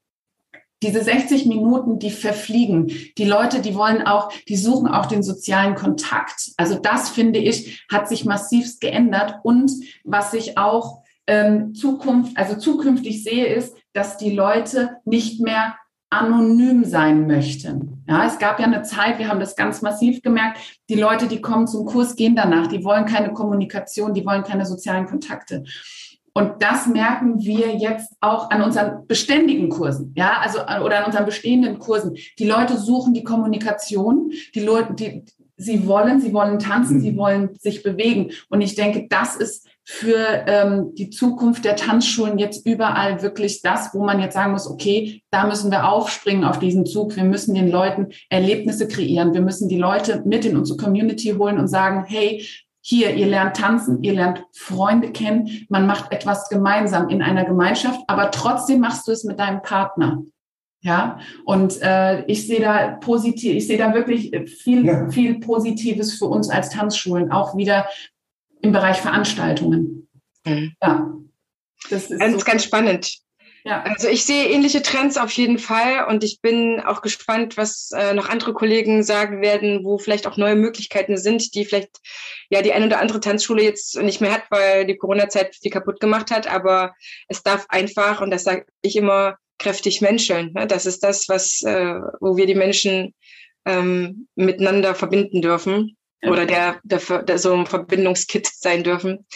diese 60 Minuten, die verfliegen. Die Leute, die wollen auch, die suchen auch den sozialen Kontakt. Also das finde ich, hat sich massivst geändert. Und was ich auch ähm, Zukunft, also zukünftig sehe, ist, dass die Leute nicht mehr anonym sein möchten. Ja, es gab ja eine Zeit, wir haben das ganz massiv gemerkt, die Leute, die kommen zum Kurs, gehen danach, die wollen keine Kommunikation, die wollen keine sozialen Kontakte. Und das merken wir jetzt auch an unseren beständigen Kursen, ja, also oder an unseren bestehenden Kursen. Die Leute suchen die Kommunikation, die Leute, die, sie wollen, sie wollen tanzen, sie mhm. wollen sich bewegen. Und ich denke, das ist für ähm, die Zukunft der Tanzschulen jetzt überall wirklich das, wo man jetzt sagen muss, okay, da müssen wir aufspringen auf diesen Zug. Wir müssen den Leuten Erlebnisse kreieren. Wir müssen die Leute mit in unsere Community holen und sagen, hey, hier, ihr lernt tanzen, ihr lernt Freunde kennen, man macht etwas gemeinsam in einer Gemeinschaft, aber trotzdem machst du es mit deinem Partner. Ja, und äh, ich sehe da positiv, ich sehe da wirklich viel, ja. viel Positives für uns als Tanzschulen, auch wieder im Bereich Veranstaltungen. Mhm. Ja. Das ist ganz, so ganz spannend. Ja. Also ich sehe ähnliche Trends auf jeden Fall und ich bin auch gespannt, was äh, noch andere Kollegen sagen werden, wo vielleicht auch neue Möglichkeiten sind, die vielleicht ja die eine oder andere Tanzschule jetzt nicht mehr hat, weil die Corona-Zeit viel kaputt gemacht hat. Aber es darf einfach, und das sage ich immer, kräftig menscheln. Ne? Das ist das, was, äh, wo wir die Menschen ähm, miteinander verbinden dürfen oder der, der, der so ein Verbindungskit sein dürfen.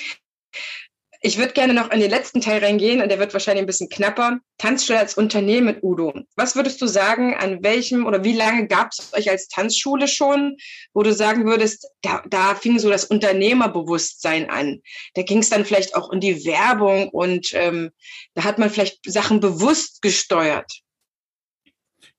Ich würde gerne noch in den letzten Teil reingehen und der wird wahrscheinlich ein bisschen knapper. Tanzschule als Unternehmen, Udo. Was würdest du sagen, an welchem oder wie lange gab es euch als Tanzschule schon, wo du sagen würdest, da, da fing so das Unternehmerbewusstsein an. Da ging es dann vielleicht auch in die Werbung und ähm, da hat man vielleicht Sachen bewusst gesteuert.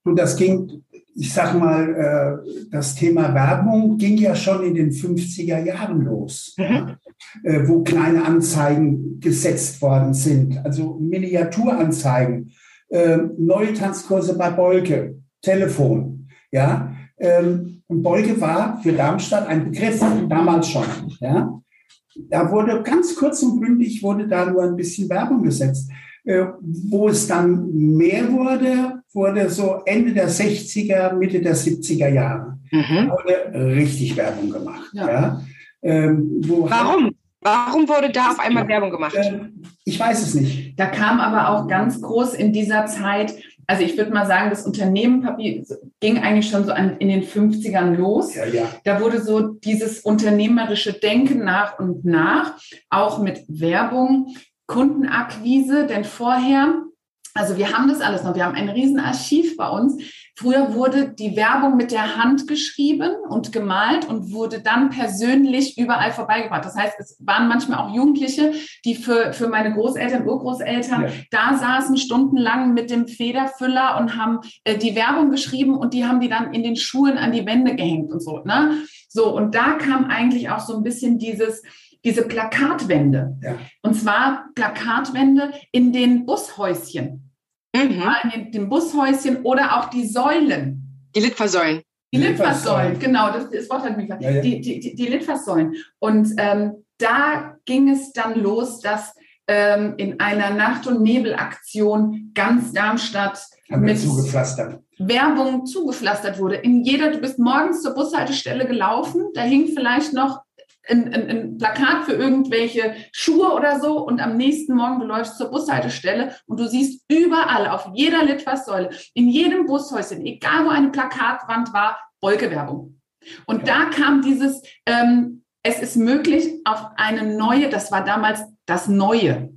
Und das ging ich sag mal, äh, das Thema Werbung ging ja schon in den 50er Jahren los, mhm. Äh, wo kleine Anzeigen gesetzt worden sind, also Miniaturanzeigen, äh, neue Tanzkurse bei Bolke, Telefon, ja. Ähm, und Bolke war für Darmstadt ein Begriff, damals schon, ja. Da wurde ganz kurz und bündig wurde da nur ein bisschen Werbung gesetzt. Äh, wo es dann mehr wurde, wurde so Ende der 60er, Mitte der 70er Jahre. Mhm. wurde richtig Werbung gemacht. Ja. ja. Ähm, Warum? Warum wurde da auf einmal Werbung gemacht? Äh, ich weiß es nicht. Da kam aber auch ganz groß in dieser Zeit, also ich würde mal sagen, das Unternehmen Papi ging eigentlich schon so an, in den 50ern los. Ja, ja. Da wurde so dieses unternehmerische Denken nach und nach, auch mit Werbung, Kundenakquise, denn vorher, also wir haben das alles noch, wir haben ein Riesenarchiv bei uns. Früher wurde die Werbung mit der Hand geschrieben und gemalt und wurde dann persönlich überall vorbeigebracht. Das heißt, es waren manchmal auch Jugendliche, die für, für meine Großeltern, Urgroßeltern ja. da saßen stundenlang mit dem Federfüller und haben äh, die Werbung geschrieben und die haben die dann in den Schulen an die Wände gehängt und so. Ne? So, und da kam eigentlich auch so ein bisschen dieses, diese Plakatwände. Ja. Und zwar Plakatwände in den Bushäuschen. Mhm. in den, den, Bushäuschen oder auch die Säulen. Die Litfaßsäulen. Die Litfaßsäulen, genau, das, das Wort hat mich ja, ja. Die, die, die, Litfaßsäulen. Und ähm, da ging es dann los, dass ähm, in einer Nacht- und Nebelaktion ganz Darmstadt mit zugepflastert. Werbung zugepflastert wurde. In jeder, du bist morgens zur Bushaltestelle gelaufen, da hing vielleicht noch ein, ein, ein, Plakat für irgendwelche Schuhe oder so und am nächsten Morgen du läufst zur Bushaltestelle und du siehst überall auf jeder Litfaßsäule, in jedem Bushäuschen, egal wo eine Plakatwand war, Wolkewerbung. Und ja. da kam dieses, ähm, es ist möglich auf eine neue, das war damals das Neue.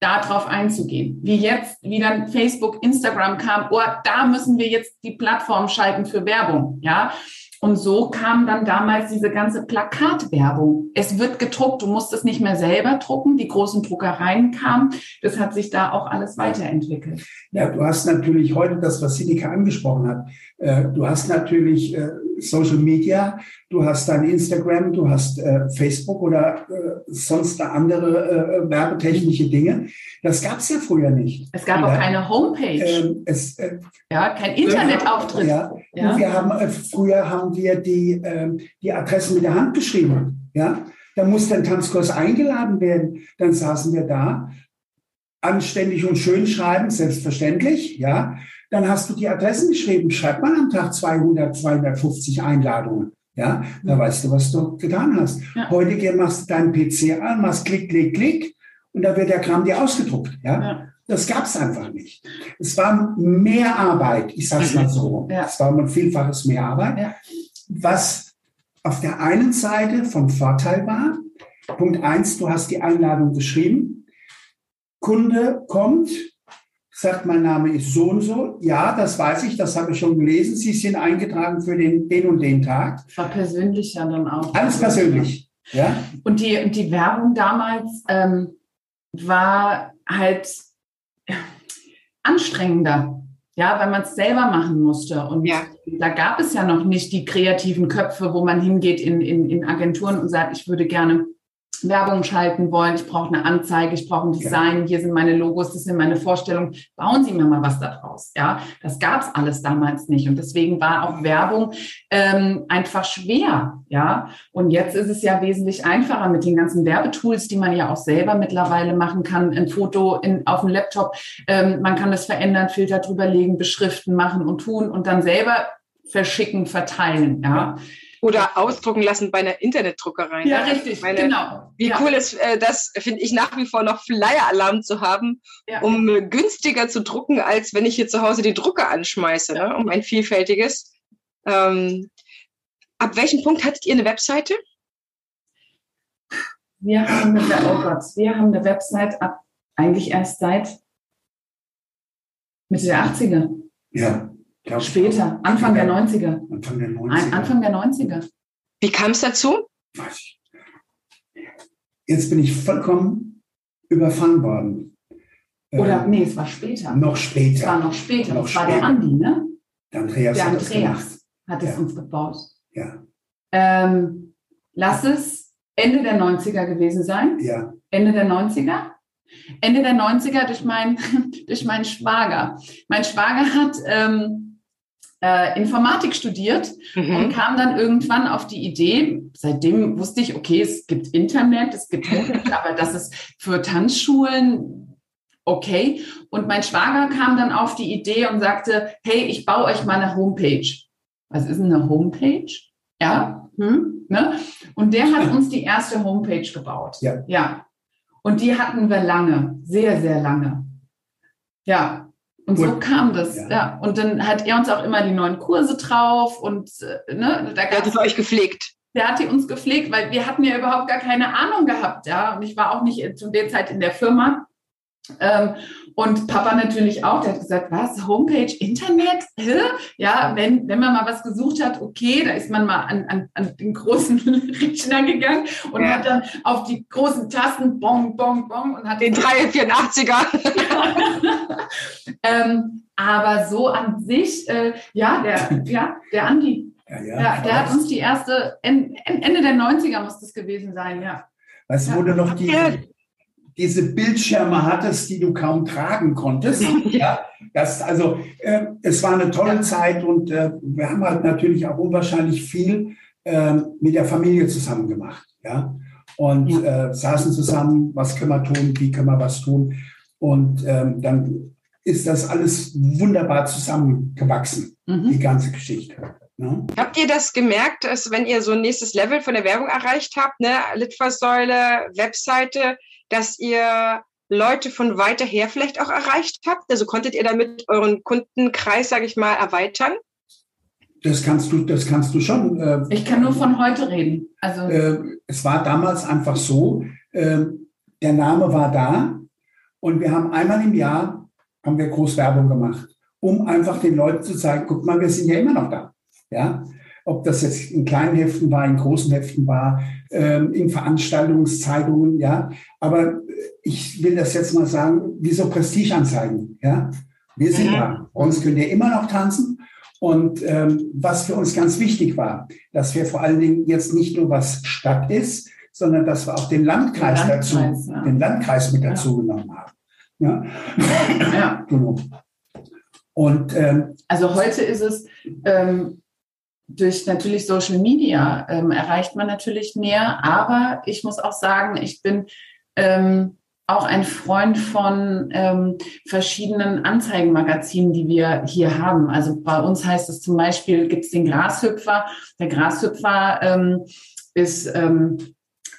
darauf einzugehen. Wie jetzt, wie dann Facebook, Instagram kam, oh, da müssen wir jetzt die Plattform schalten für Werbung, ja. Und so kam dann damals diese ganze Plakatwerbung. Es wird gedruckt, du musst es nicht mehr selber drucken. Die großen Druckereien kamen. Das hat sich da auch alles weiterentwickelt. Ja, du hast natürlich heute das, was Sinika angesprochen hat. Äh, du hast natürlich äh, Social Media, du hast dein Instagram, du hast äh, Facebook oder sonst andere werbetechnische Dinge. Das gab es ja früher nicht. Es gab ja. auch keine Homepage. Ähm, es, ja, kein Internetauftritt. Ja. ja. Wir haben, früher haben wir die, ähm, die Adressen mit der Hand geschrieben. Ja. Da musste ein Tanzkurs eingeladen werden. Dann saßen wir da anständig und schön schreiben, selbstverständlich, ja. Dann hast du die Adressen geschrieben, schreib mal am Tag 200, 250 Einladungen. Ja, da weißt du, was du getan hast. Ja. Heute machst du deinen PC an, machst Klick, Klick, Klick und da wird der Kram dir ausgedruckt. Ja, ja. das gab es einfach nicht. Es war mehr Arbeit, ich sage es mal so. Ja. Es war ein Vielfaches mehr Arbeit, ja. was auf der einen Seite von Vorteil war. Punkt eins, du hast die Einladung geschrieben, Kunde kommt, sagt, mein Name ist so und so. Ja, das weiß ich, das habe ich schon gelesen. Sie sind eingetragen für den, den und den Tag. War persönlich ja dann auch. Alles persönlich, ja. Und die, und die Werbung damals ähm, war halt anstrengender. Ja, weil man es selber machen musste. Und ja. da gab es ja noch nicht die kreativen Köpfe, wo man hingeht in, in, in Agenturen und sagt, ich würde gerne Werbung schalten wollen, ich brauche eine Anzeige, ich brauche ein Design, ja. hier sind meine Logos, das sind meine Vorstellungen, bauen Sie mir mal was daraus. Ja, das gab es alles damals nicht und deswegen war auch Werbung ähm, einfach schwer. Ja, und jetzt ist es ja wesentlich einfacher mit den ganzen Werbetools, die man ja auch selber mittlerweile machen kann, ein Foto in, auf dem Laptop, ähm, man kann das verändern, Filter drüberlegen, beschriften, machen und tun und dann selber verschicken, verteilen. Ja. Oder ausdrucken lassen bei einer Internetdruckerei. Ja, ne? richtig, meine, genau. Wie ja. cool ist äh, das, finde ich nach wie vor noch Flyer-Alarm zu haben, ja. um äh, günstiger zu drucken, als wenn ich hier zu Hause die Drucker anschmeiße, ja. ne? um ein vielfältiges. Ähm, ab welchem Punkt hattet ihr eine Webseite? Wir haben eine, oh Gott, wir haben eine Website ab eigentlich erst seit Mitte der 80er. Ja. Glaub, Später, Anfang der 90er. Anfang der 90er. Anfang der 90er. Wie kam es dazu? Jetzt bin ich vollkommen überfahren worden. Oder, ähm, nee, es war später. Noch später. Es war noch später. Noch es war der Andi, ne? Der Andreas, der Andreas hat es ja. uns gebaut. Ja. Ähm, lass es Ende der 90er gewesen sein. Ja. Ende der 90er. Ende der 90er durch, mein, [LAUGHS] durch meinen Schwager. Mein Schwager hat ähm, äh, Informatik studiert mhm. und kam dann irgendwann auf die Idee, seitdem wusste ich, okay, es gibt Internet, es gibt Internet, aber das ist für Tanzschulen okay. Und mein Schwager kam dann auf die Idee und sagte, hey, ich baue euch mal eine Homepage. Was ist eine Homepage? Ja. Hm? Ne? Und der hat uns die erste Homepage gebaut. Ja. ja. Und die hatten wir lange, sehr, sehr lange. Ja. Und so kam das, ja. ja. Und dann hat er uns auch immer die neuen Kurse drauf und äh, ne, da gab es euch gepflegt. Der hat die uns gepflegt, weil wir hatten ja überhaupt gar keine Ahnung gehabt, ja. Und ich war auch nicht zu der Zeit in der Firma. Ähm, und Papa natürlich auch, der hat gesagt, was, Homepage, Internet? Hä? Ja, wenn, wenn man mal was gesucht hat, okay, da ist man mal an, an, an den großen [LAUGHS] Rechner gegangen und ja. hat dann auf die großen Tasten bong, bong, bong und hat den [LAUGHS] 384er. [LAUGHS] ähm, aber so an sich, äh, ja, der, ja, der Andi, ja, ja, ja der hat uns die erste, Ende der 90er muss das gewesen sein, ja. Was wurde noch die, diese Bildschirme hattest, die du kaum tragen konntest. [LAUGHS] ja, das, also, äh, es war eine tolle ja. Zeit und äh, wir haben halt natürlich auch unwahrscheinlich viel äh, mit der Familie zusammen gemacht. Ja, und ja. Äh, saßen zusammen, was können wir tun, wie können wir was tun. Und ähm, dann ist das alles wunderbar zusammengewachsen, mhm. die ganze Geschichte. Ne? Habt ihr das gemerkt, dass wenn ihr so ein nächstes Level von der Werbung erreicht habt, ne, Litfaßsäule, Webseite, dass ihr Leute von weiter her vielleicht auch erreicht habt? Also konntet ihr damit euren Kundenkreis, sage ich mal, erweitern? Das kannst du, das kannst du schon. Äh, ich kann nur von heute reden. Also äh, es war damals einfach so, äh, der Name war da Und wir haben einmal im Jahr, haben wir Großwerbung gemacht, um einfach den Leuten zu zeigen, guck mal, wir sind ja immer noch da. Ja, ob das jetzt in kleinen Heften war, in großen Heften war, in Veranstaltungszeitungen, ja. Aber ich will das jetzt mal sagen, wie so Prestigeanzeigen, ja. Wir sind mhm. da. Uns könnt ihr immer noch tanzen. Und ähm, was für uns ganz wichtig war, dass wir vor allen Dingen jetzt nicht nur was Stadt ist, sondern dass wir auch den Landkreis, Landkreis dazu, ja. den Landkreis mit dazu ja. genommen haben. Ja, ja. genau. Und ähm, also heute ist es ähm, durch natürlich Social Media ähm, erreicht man natürlich mehr, aber ich muss auch sagen, ich bin ähm, auch ein Freund von ähm, verschiedenen Anzeigenmagazinen, die wir hier haben. Also bei uns heißt es zum Beispiel, gibt es den Grashüpfer. Der Grashüpfer ähm, ist ähm,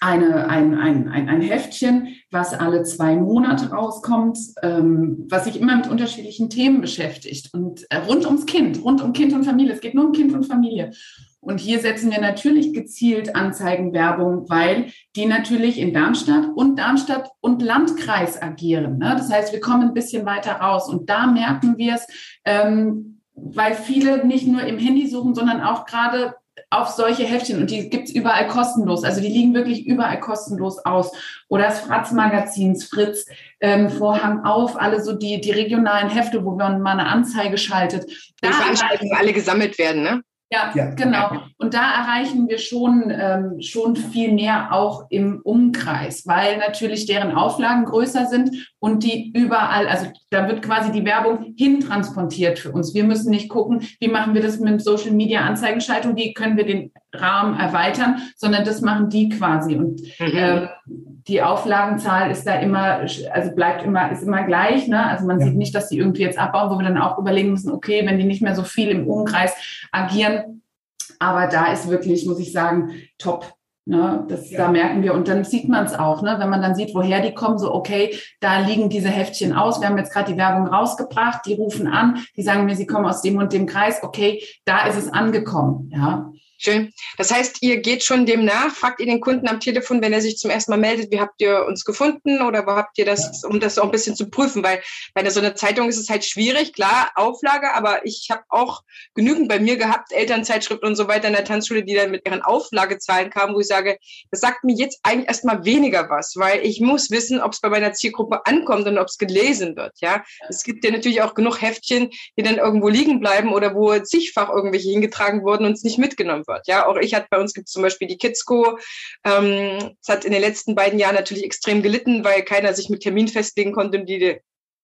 eine, ein, ein, ein, ein Heftchen, was alle zwei Monate rauskommt, ähm, was sich immer mit unterschiedlichen Themen beschäftigt und äh, rund ums Kind, rund um Kind und Familie. Es geht nur um Kind und Familie. Und hier setzen wir natürlich gezielt Anzeigenwerbung, weil die natürlich in Darmstadt und Darmstadt und Landkreis agieren. Ne? Das heißt, wir kommen ein bisschen weiter raus. Und da merken wir es, ähm, weil viele nicht nur im Handy suchen, sondern auch gerade auf solche Heftchen und die gibt's überall kostenlos. Also die liegen wirklich überall kostenlos aus. Oder das Fratz-Magazins, Fritz, ähm, Vorhang auf, alle so die, die regionalen Hefte, wo man mal eine Anzeige schaltet. Da die Veranstaltungen alle gesammelt werden, ne? Ja, ja, genau. Und da erreichen wir schon, ähm, schon viel mehr auch im Umkreis, weil natürlich deren Auflagen größer sind und die überall, also da wird quasi die Werbung hintransportiert für uns. Wir müssen nicht gucken, wie machen wir das mit Social Media Anzeigenschaltung, wie können wir den Rahmen erweitern, sondern das machen die quasi. Und mhm. ähm, die Auflagenzahl ist da immer, also bleibt immer, ist immer gleich. Ne? Also man ja. sieht nicht, dass die irgendwie jetzt abbauen, wo wir dann auch überlegen müssen, okay, wenn die nicht mehr so viel im Umkreis agieren. Aber da ist wirklich, muss ich sagen, top. Ne, das, ja. Da merken wir, und dann sieht man es auch, ne, wenn man dann sieht, woher die kommen, so, okay, da liegen diese Heftchen aus. Wir haben jetzt gerade die Werbung rausgebracht, die rufen an, die sagen mir, sie kommen aus dem und dem Kreis, okay, da ist es angekommen. Ja. Schön. Das heißt, ihr geht schon dem nach, fragt ihr den Kunden am Telefon, wenn er sich zum ersten Mal meldet, wie habt ihr uns gefunden oder wo habt ihr das, um das auch ein bisschen zu prüfen, weil bei so einer Zeitung ist es halt schwierig, klar, Auflage, aber ich habe auch genügend bei mir gehabt, Elternzeitschriften und so weiter in der Tanzschule, die dann mit ihren Auflagezahlen kamen, wo ich sage, das sagt mir jetzt eigentlich erstmal weniger was, weil ich muss wissen, ob es bei meiner Zielgruppe ankommt und ob es gelesen wird, ja. Es gibt ja natürlich auch genug Heftchen, die dann irgendwo liegen bleiben oder wo zigfach irgendwelche hingetragen wurden und es nicht mitgenommen wird. Ja, auch ich hatte bei uns gibt zum Beispiel die Kidsco. Ähm, es hat in den letzten beiden Jahren natürlich extrem gelitten, weil keiner sich mit Termin festlegen konnte und die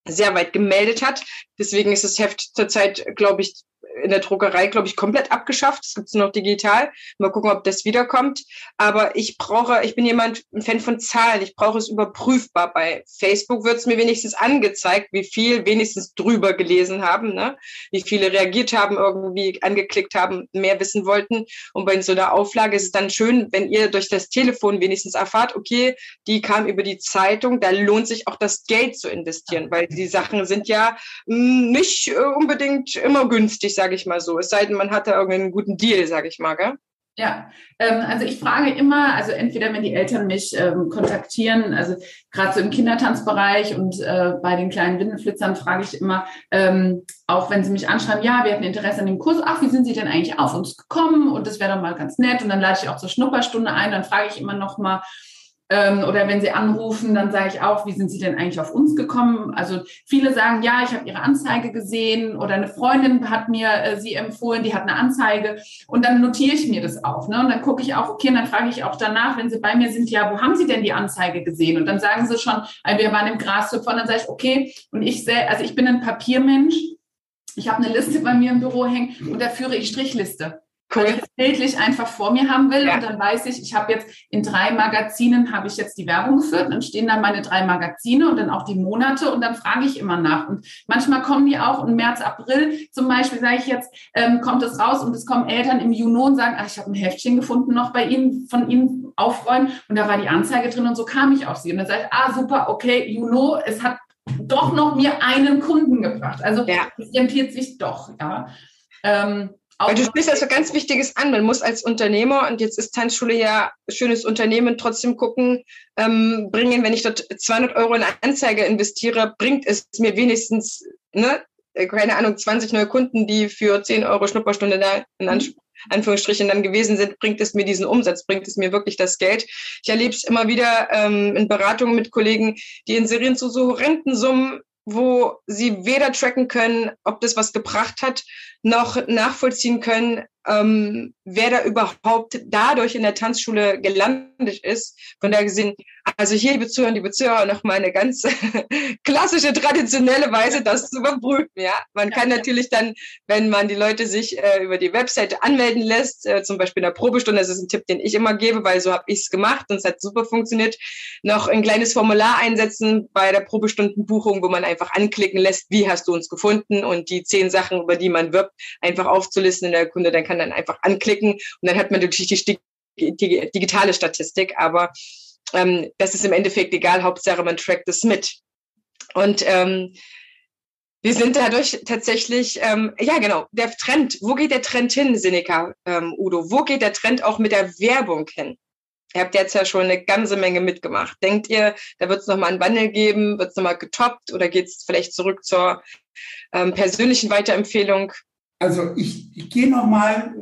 sehr weit gemeldet hat. Deswegen ist das Heft zurzeit, glaube ich, in der Druckerei, glaube ich, komplett abgeschafft. Es gibt es noch digital. Mal gucken, ob das wiederkommt. Aber ich brauche, ich bin jemand, ein Fan von Zahlen. Ich brauche es überprüfbar. Bei Facebook wird es mir wenigstens angezeigt, wie viel wenigstens drüber gelesen haben, ne? wie viele reagiert haben, irgendwie angeklickt haben, mehr wissen wollten. Und bei so einer Auflage ist es dann schön, wenn ihr durch das Telefon wenigstens erfahrt, okay, die kam über die Zeitung, da lohnt sich auch das Geld zu investieren, weil die Sachen sind ja hm, nicht äh, unbedingt immer günstig, sage ich mal so. Es sei denn, man hat da irgendeinen guten Deal, sage ich mal, gell? Ja, ähm, also ich frage immer, also entweder wenn die Eltern mich ähm, kontaktieren, also gerade so im Kindertanzbereich und äh, bei den kleinen Windelflitzern frage ich immer, ähm, auch wenn sie mich anschreiben, ja, wir hätten Interesse an dem Kurs, ach, wie sind Sie denn eigentlich auf uns gekommen? Und das wäre doch mal ganz nett. Und dann lade ich auch zur Schnupperstunde ein, dann frage ich immer noch mal, ähm, oder wenn sie anrufen, dann sage ich auch, wie sind sie denn eigentlich auf uns gekommen? Also viele sagen, ja, ich habe ihre Anzeige gesehen oder eine Freundin hat mir äh, sie empfohlen, die hat eine Anzeige und dann notiere ich mir das auch. Ne? Und dann gucke ich auch, okay, und dann frage ich auch danach, wenn sie bei mir sind, ja, wo haben sie denn die Anzeige gesehen? Und dann sagen sie schon, äh, wir waren im Grashüpfer und dann sage ich, okay, und ich sehe, also ich bin ein Papiermensch. Ich habe eine Liste bei mir im Büro hängen und da führe ich Strichliste cool. es bildlich einfach vor mir haben will. Ja. Und dann weiß ich, ich habe jetzt in drei Magazinen habe ich jetzt die Werbung geführt. Und dann stehen dann meine drei Magazine und dann auch die Monate und dann frage ich immer nach. Und manchmal kommen die auch im März, April zum Beispiel, sage ich jetzt, ähm, kommt es raus und es kommen Eltern im Juni und sagen, ach, ich habe ein Heftchen gefunden noch bei Ihnen, von Ihnen aufräumen. Und da war die Anzeige drin und so kam ich auf Sie. Und dann sage ich, ah, super, okay, Juno, es hat doch noch mir einen Kunden gebracht. Also ja. es rentiert sich doch, ja. Ähm, Weil du sprichst also ganz Wichtiges an. Man muss als Unternehmer, und jetzt ist Tanzschule ja schönes Unternehmen, trotzdem gucken, ähm, bringen, wenn ich dort 200 Euro in Anzeige investiere, bringt es mir wenigstens, ne, äh, keine Ahnung, 20 neue Kunden, die für 10 Euro Schnupperstunde da in Anspruch Anführungsstrichen dann gewesen sind, bringt es mir diesen Umsatz, bringt es mir wirklich das Geld. Ich erlebe es immer wieder ähm, in Beratungen mit Kollegen, die in Serien zu so horrenden Summen wo sie weder tracken können, ob das was gebracht hat, noch nachvollziehen können, ähm, wer da überhaupt dadurch in der Tanzschule gelandet ist. Von daher gesehen, also hier, liebe Zuhörer, liebe Zuhörer, nochmal eine ganz [LAUGHS] klassische, traditionelle Weise, das zu überprüfen. Ja, man kann natürlich dann, wenn man die Leute sich äh, über die Webseite anmelden lässt, äh, zum Beispiel in der Probestunde, das ist ein Tipp, den ich immer gebe, weil so habe ich es gemacht und es hat super funktioniert, noch ein kleines Formular einsetzen bei der Probestundenbuchung, wo man einfach anklicken lässt, wie hast du uns gefunden und die zehn Sachen, über die man wirbt, einfach aufzulisten in der Kunde, dann kann dann einfach anklicken und dann hat man natürlich die, die digitale Statistik, aber ähm, das ist im Endeffekt egal, Hauptsache man trackt es mit. Und ähm, wir sind dadurch tatsächlich, ähm, ja genau, der Trend, wo geht der Trend hin, Seneca, ähm, Udo? Wo geht der Trend auch mit der Werbung hin? Ihr habt jetzt ja schon eine ganze Menge mitgemacht. Denkt ihr, da wird es nochmal einen Wandel geben? Wird es nochmal getoppt oder geht es vielleicht zurück zur ähm, persönlichen Weiterempfehlung? Also ich, ich gehe nochmal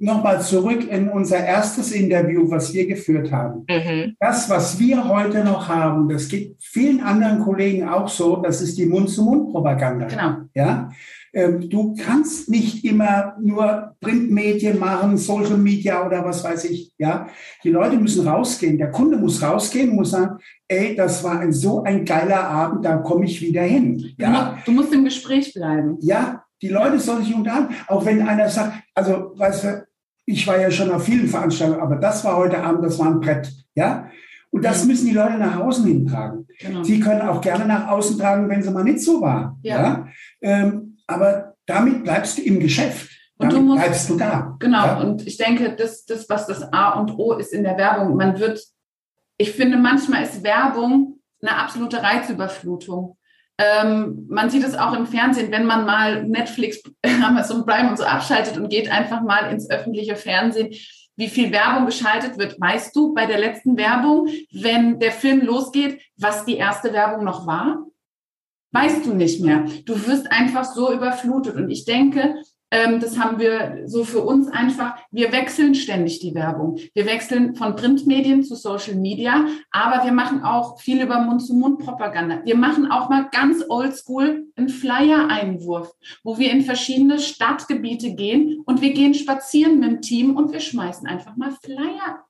nochmal zurück in unser erstes Interview, was wir geführt haben. Mhm. Das, was wir heute noch haben, das geht vielen anderen Kollegen auch so, das ist die Mund-zu-Mund-Propaganda. Genau. Ja? Ähm, du kannst nicht immer nur Printmedien machen, Social Media oder was weiß ich. Ja, die Leute müssen rausgehen. Der Kunde muss rausgehen, muss sagen, ey, das war ein, so ein geiler Abend, da komme ich wieder hin. Ja, du musst im Gespräch bleiben. Ja, die Leute sollen sich unterhalten. Auch wenn einer sagt, also, weißt du, ich war ja schon auf vielen Veranstaltungen, aber das war heute Abend, das war ein Brett. Ja? Und das müssen die Leute nach außen hintragen. Genau. Sie können auch gerne nach außen tragen, wenn sie mal nicht so war. Ja. ja? Ähm, aber damit bleibst du im Geschäft. Und damit du musst, bleibst du da. Genau. Ja? Und ich denke, das, das, was das A und O ist in der Werbung, man wird, ich finde, manchmal ist Werbung eine absolute Reizüberflutung. Ähm, man sieht es auch im Fernsehen, wenn man mal Netflix, [LAUGHS] Amazon Prime und so abschaltet und geht einfach mal ins öffentliche Fernsehen, wie viel Werbung geschaltet wird. Weißt du bei der letzten Werbung, wenn der Film losgeht, was die erste Werbung noch war? Weißt du nicht mehr. Du wirst einfach so überflutet. Und ich denke, das haben wir so für uns einfach. Wir wechseln ständig die Werbung. Wir wechseln von Printmedien zu Social Media, aber wir machen auch viel über Mund-zu-Mund-Propaganda. Wir machen auch mal ganz oldschool einen Flyer-Einwurf, wo wir in verschiedene Stadtgebiete gehen und wir gehen spazieren mit dem Team und wir schmeißen einfach mal Flyer.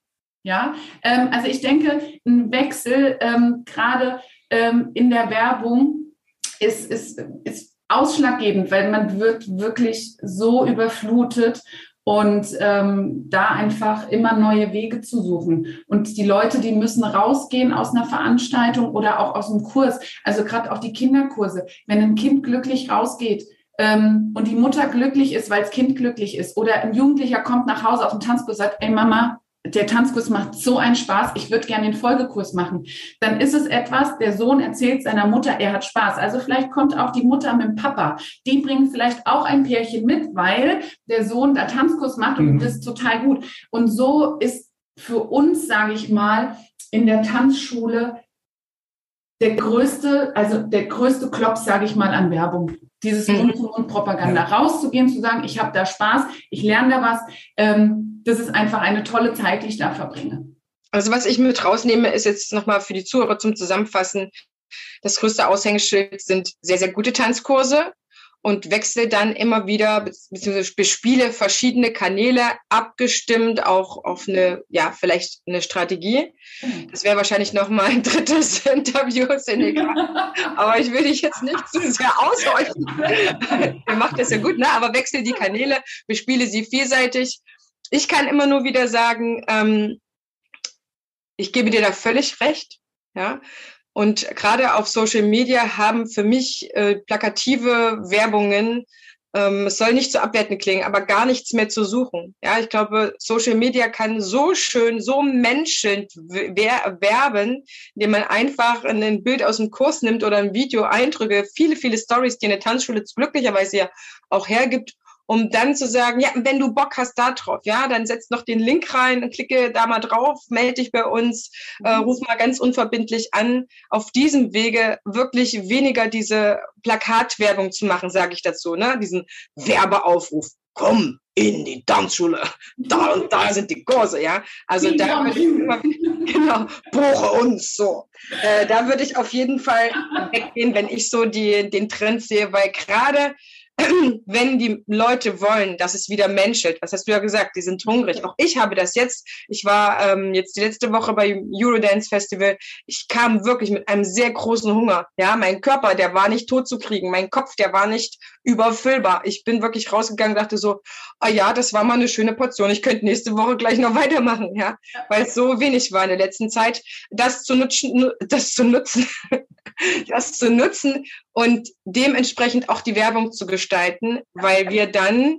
Ja, ähm, also ich denke, ein Wechsel ähm, gerade ähm, in der Werbung ist, ist, ist ausschlaggebend, weil man wird wirklich so überflutet und ähm, da einfach immer neue Wege zu suchen. Und die Leute, die müssen rausgehen aus einer Veranstaltung oder auch aus einem Kurs. Also gerade auch die Kinderkurse. Wenn ein Kind glücklich rausgeht, ähm, und die Mutter glücklich ist, weil das Kind glücklich ist, oder ein Jugendlicher kommt nach Hause auf den Tanzkurs und sagt, ey Mama, der Tanzkurs macht so einen Spaß, ich würde gerne den Folgekurs machen. Dann ist es etwas, der Sohn erzählt seiner Mutter, er hat Spaß. Also vielleicht kommt auch die Mutter mit dem Papa. Die bringen vielleicht auch ein Pärchen mit, weil der Sohn da Tanzkurs macht und mhm. das ist total gut. Und so ist für uns, sage ich mal, in der Tanzschule der größte, also der größte Klops, sage ich mal, an Werbung. Dieses mhm. Mund-zu-Mund-Propaganda. Rauszugehen, zu sagen, ich habe da Spaß, ich lerne da was. Ähm, das ist einfach eine tolle Zeit, die ich da verbringe. Also was ich mit rausnehme, ist jetzt nochmal für die Zuhörer zum Zusammenfassen. Das größte Aushängeschild sind sehr, sehr gute Tanzkurse und wechsle dann immer wieder beziehungsweise bespiele verschiedene Kanäle abgestimmt auch auf eine ja vielleicht eine Strategie. Das wäre wahrscheinlich noch mal ein drittes [LAUGHS] Interview, Seneca. [LAUGHS] aber ich will dich jetzt nicht zu sehr ausheuchen. Ihr macht das ja gut, ne? Aber wechsle die Kanäle, bespiele sie vielseitig. Ich kann immer nur wieder sagen, ähm, ich gebe dir da völlig recht. Ja, und gerade auf Social Media haben für mich äh, plakative Werbungen, ähm, es soll nicht zu abwertend klingen, aber gar nichts mehr zu suchen. Ja, ich glaube, Social Media kann so schön, so menschelnd werben, indem man einfach ein Bild aus dem Kurs nimmt oder ein Video, Eindrücke, viele, viele Stories, die eine Tanzschule glücklicherweise ja auch hergibt um dann zu sagen, ja, wenn du Bock hast da drauf, ja, dann setz noch den Link rein und klicke da mal drauf, melde dich bei uns, äh, mhm. ruf mal ganz unverbindlich an. Auf diesem Wege wirklich weniger diese Plakatwerbung zu machen, sage ich dazu, ne? Diesen Werbeaufruf. Komm in die Tanzschule. Da und da [LAUGHS] sind die Kurse, ja. Also da würde ich immer, genau, buche uns so. Äh, da würde ich auf jeden Fall [LAUGHS] weggehen, wenn ich so die, den Trend sehe, weil gerade [CLEARS THROAT] wenn die Leute wollen, dass es wieder menschelt, was hast du ja gesagt, die sind hungrig. Auch ich habe das jetzt. Ich war ähm, jetzt die letzte Woche bei Eurodance Festival. Ich kam wirklich mit einem sehr großen Hunger. Ja, mein Körper, der war nicht tot zu kriegen. Mein Kopf, der war nicht überfüllbar. Ich bin wirklich rausgegangen, dachte so, ah ja, das war mal eine schöne Portion. Ich könnte nächste Woche gleich noch [LAUGHS] weitermachen, ja, weil es so wenig war in der letzten Zeit. Das zu nutzen, das zu nutzen, [LAUGHS] das zu nutzen und dementsprechend auch die Werbung zu gestalten, weil wir dann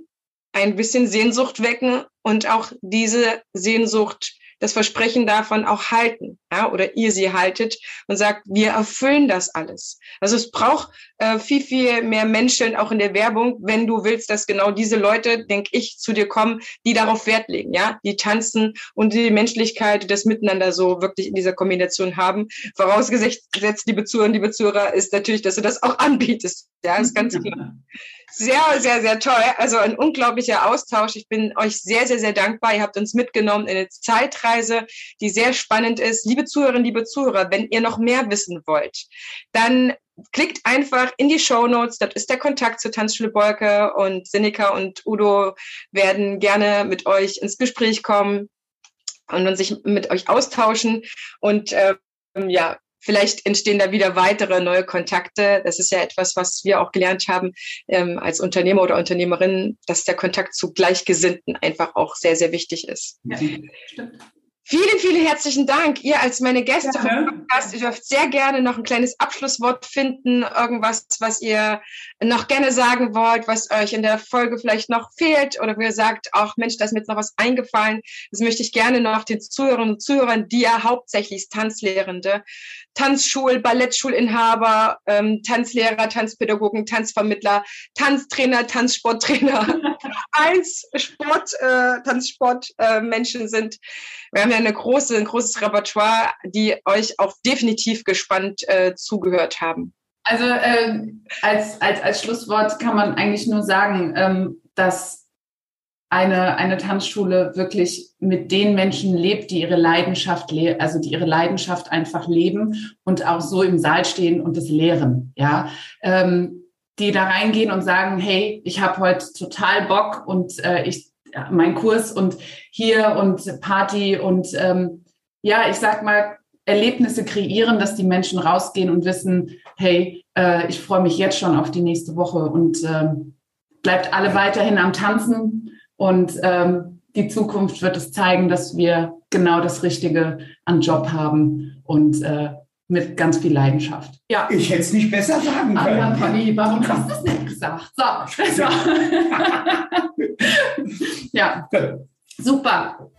ein bisschen Sehnsucht wecken und auch diese Sehnsucht das Versprechen davon auch halten, ja, oder ihr sie haltet und sagt, wir erfüllen das alles. Also es braucht äh, viel, viel mehr Menschen auch in der Werbung, wenn du willst, dass genau diese Leute, denke ich, zu dir kommen, die darauf Wert legen, ja, die tanzen und die Menschlichkeit, das Miteinander so wirklich in dieser Kombination haben. Vorausgesetzt, liebe Zuhörer liebe Zuhörer, ist natürlich, dass du das auch anbietest. Ja, ist ganz klar. [LAUGHS] Sehr, sehr, sehr toll. Also ein unglaublicher Austausch. Ich bin euch sehr, sehr, sehr dankbar. Ihr habt uns mitgenommen in eine Zeitreise, die sehr spannend ist. Liebe Zuhörerinnen, liebe Zuhörer, wenn ihr noch mehr wissen wollt, dann klickt einfach in die Show Notes. Das ist der Kontakt zur Tanzschule Bolke und Seneca und Udo werden gerne mit euch ins Gespräch kommen und sich mit euch austauschen. Und ähm, ja, Vielleicht entstehen da wieder weitere neue Kontakte. Das ist ja etwas, was wir auch gelernt haben ähm, als Unternehmer oder Unternehmerin, dass der Kontakt zu Gleichgesinnten einfach auch sehr, sehr wichtig ist. Ja, stimmt. Vielen, vielen herzlichen Dank. Ihr als meine Gäste ja. vom Podcast, ihr dürft sehr gerne noch ein kleines Abschlusswort finden, irgendwas, was ihr noch gerne sagen wollt, was euch in der Folge vielleicht noch fehlt oder wo ihr sagt, ach Mensch, da ist mir jetzt noch was eingefallen. Das möchte ich gerne noch den Zuhörern und Zuhörern, die ja hauptsächlich Tanzlehrende, Tanzschul, Ballettschulinhaber, ähm, Tanzlehrer, Tanzpädagogen, Tanzvermittler, Tanztrainer, Tanzsporttrainer, [LAUGHS] eins Sport, äh, Tanzsportmenschen äh, sind. Wir haben ja eine große, ein großes Repertoire, die euch auch definitiv gespannt äh, zugehört haben. Also äh, als, als, als Schlusswort kann man eigentlich nur sagen, ähm, dass eine, eine Tanzschule wirklich mit den Menschen lebt, die ihre Leidenschaft, also die ihre Leidenschaft einfach leben und auch so im Saal stehen und es lehren, ja. Ähm, die da reingehen und sagen, hey, ich habe heute total Bock und äh, ich mein Kurs und hier und Party und ähm, ja, ich sag mal, Erlebnisse kreieren, dass die Menschen rausgehen und wissen, hey, äh, ich freue mich jetzt schon auf die nächste Woche und ähm, bleibt alle weiterhin am Tanzen und ähm, die Zukunft wird es zeigen, dass wir genau das Richtige an Job haben und äh, mit ganz viel Leidenschaft. Ja. Ich hätte es nicht besser sagen können. Ja, Conny, warum hast du es nicht gesagt? So, [LAUGHS] so. [LAUGHS] ja, super.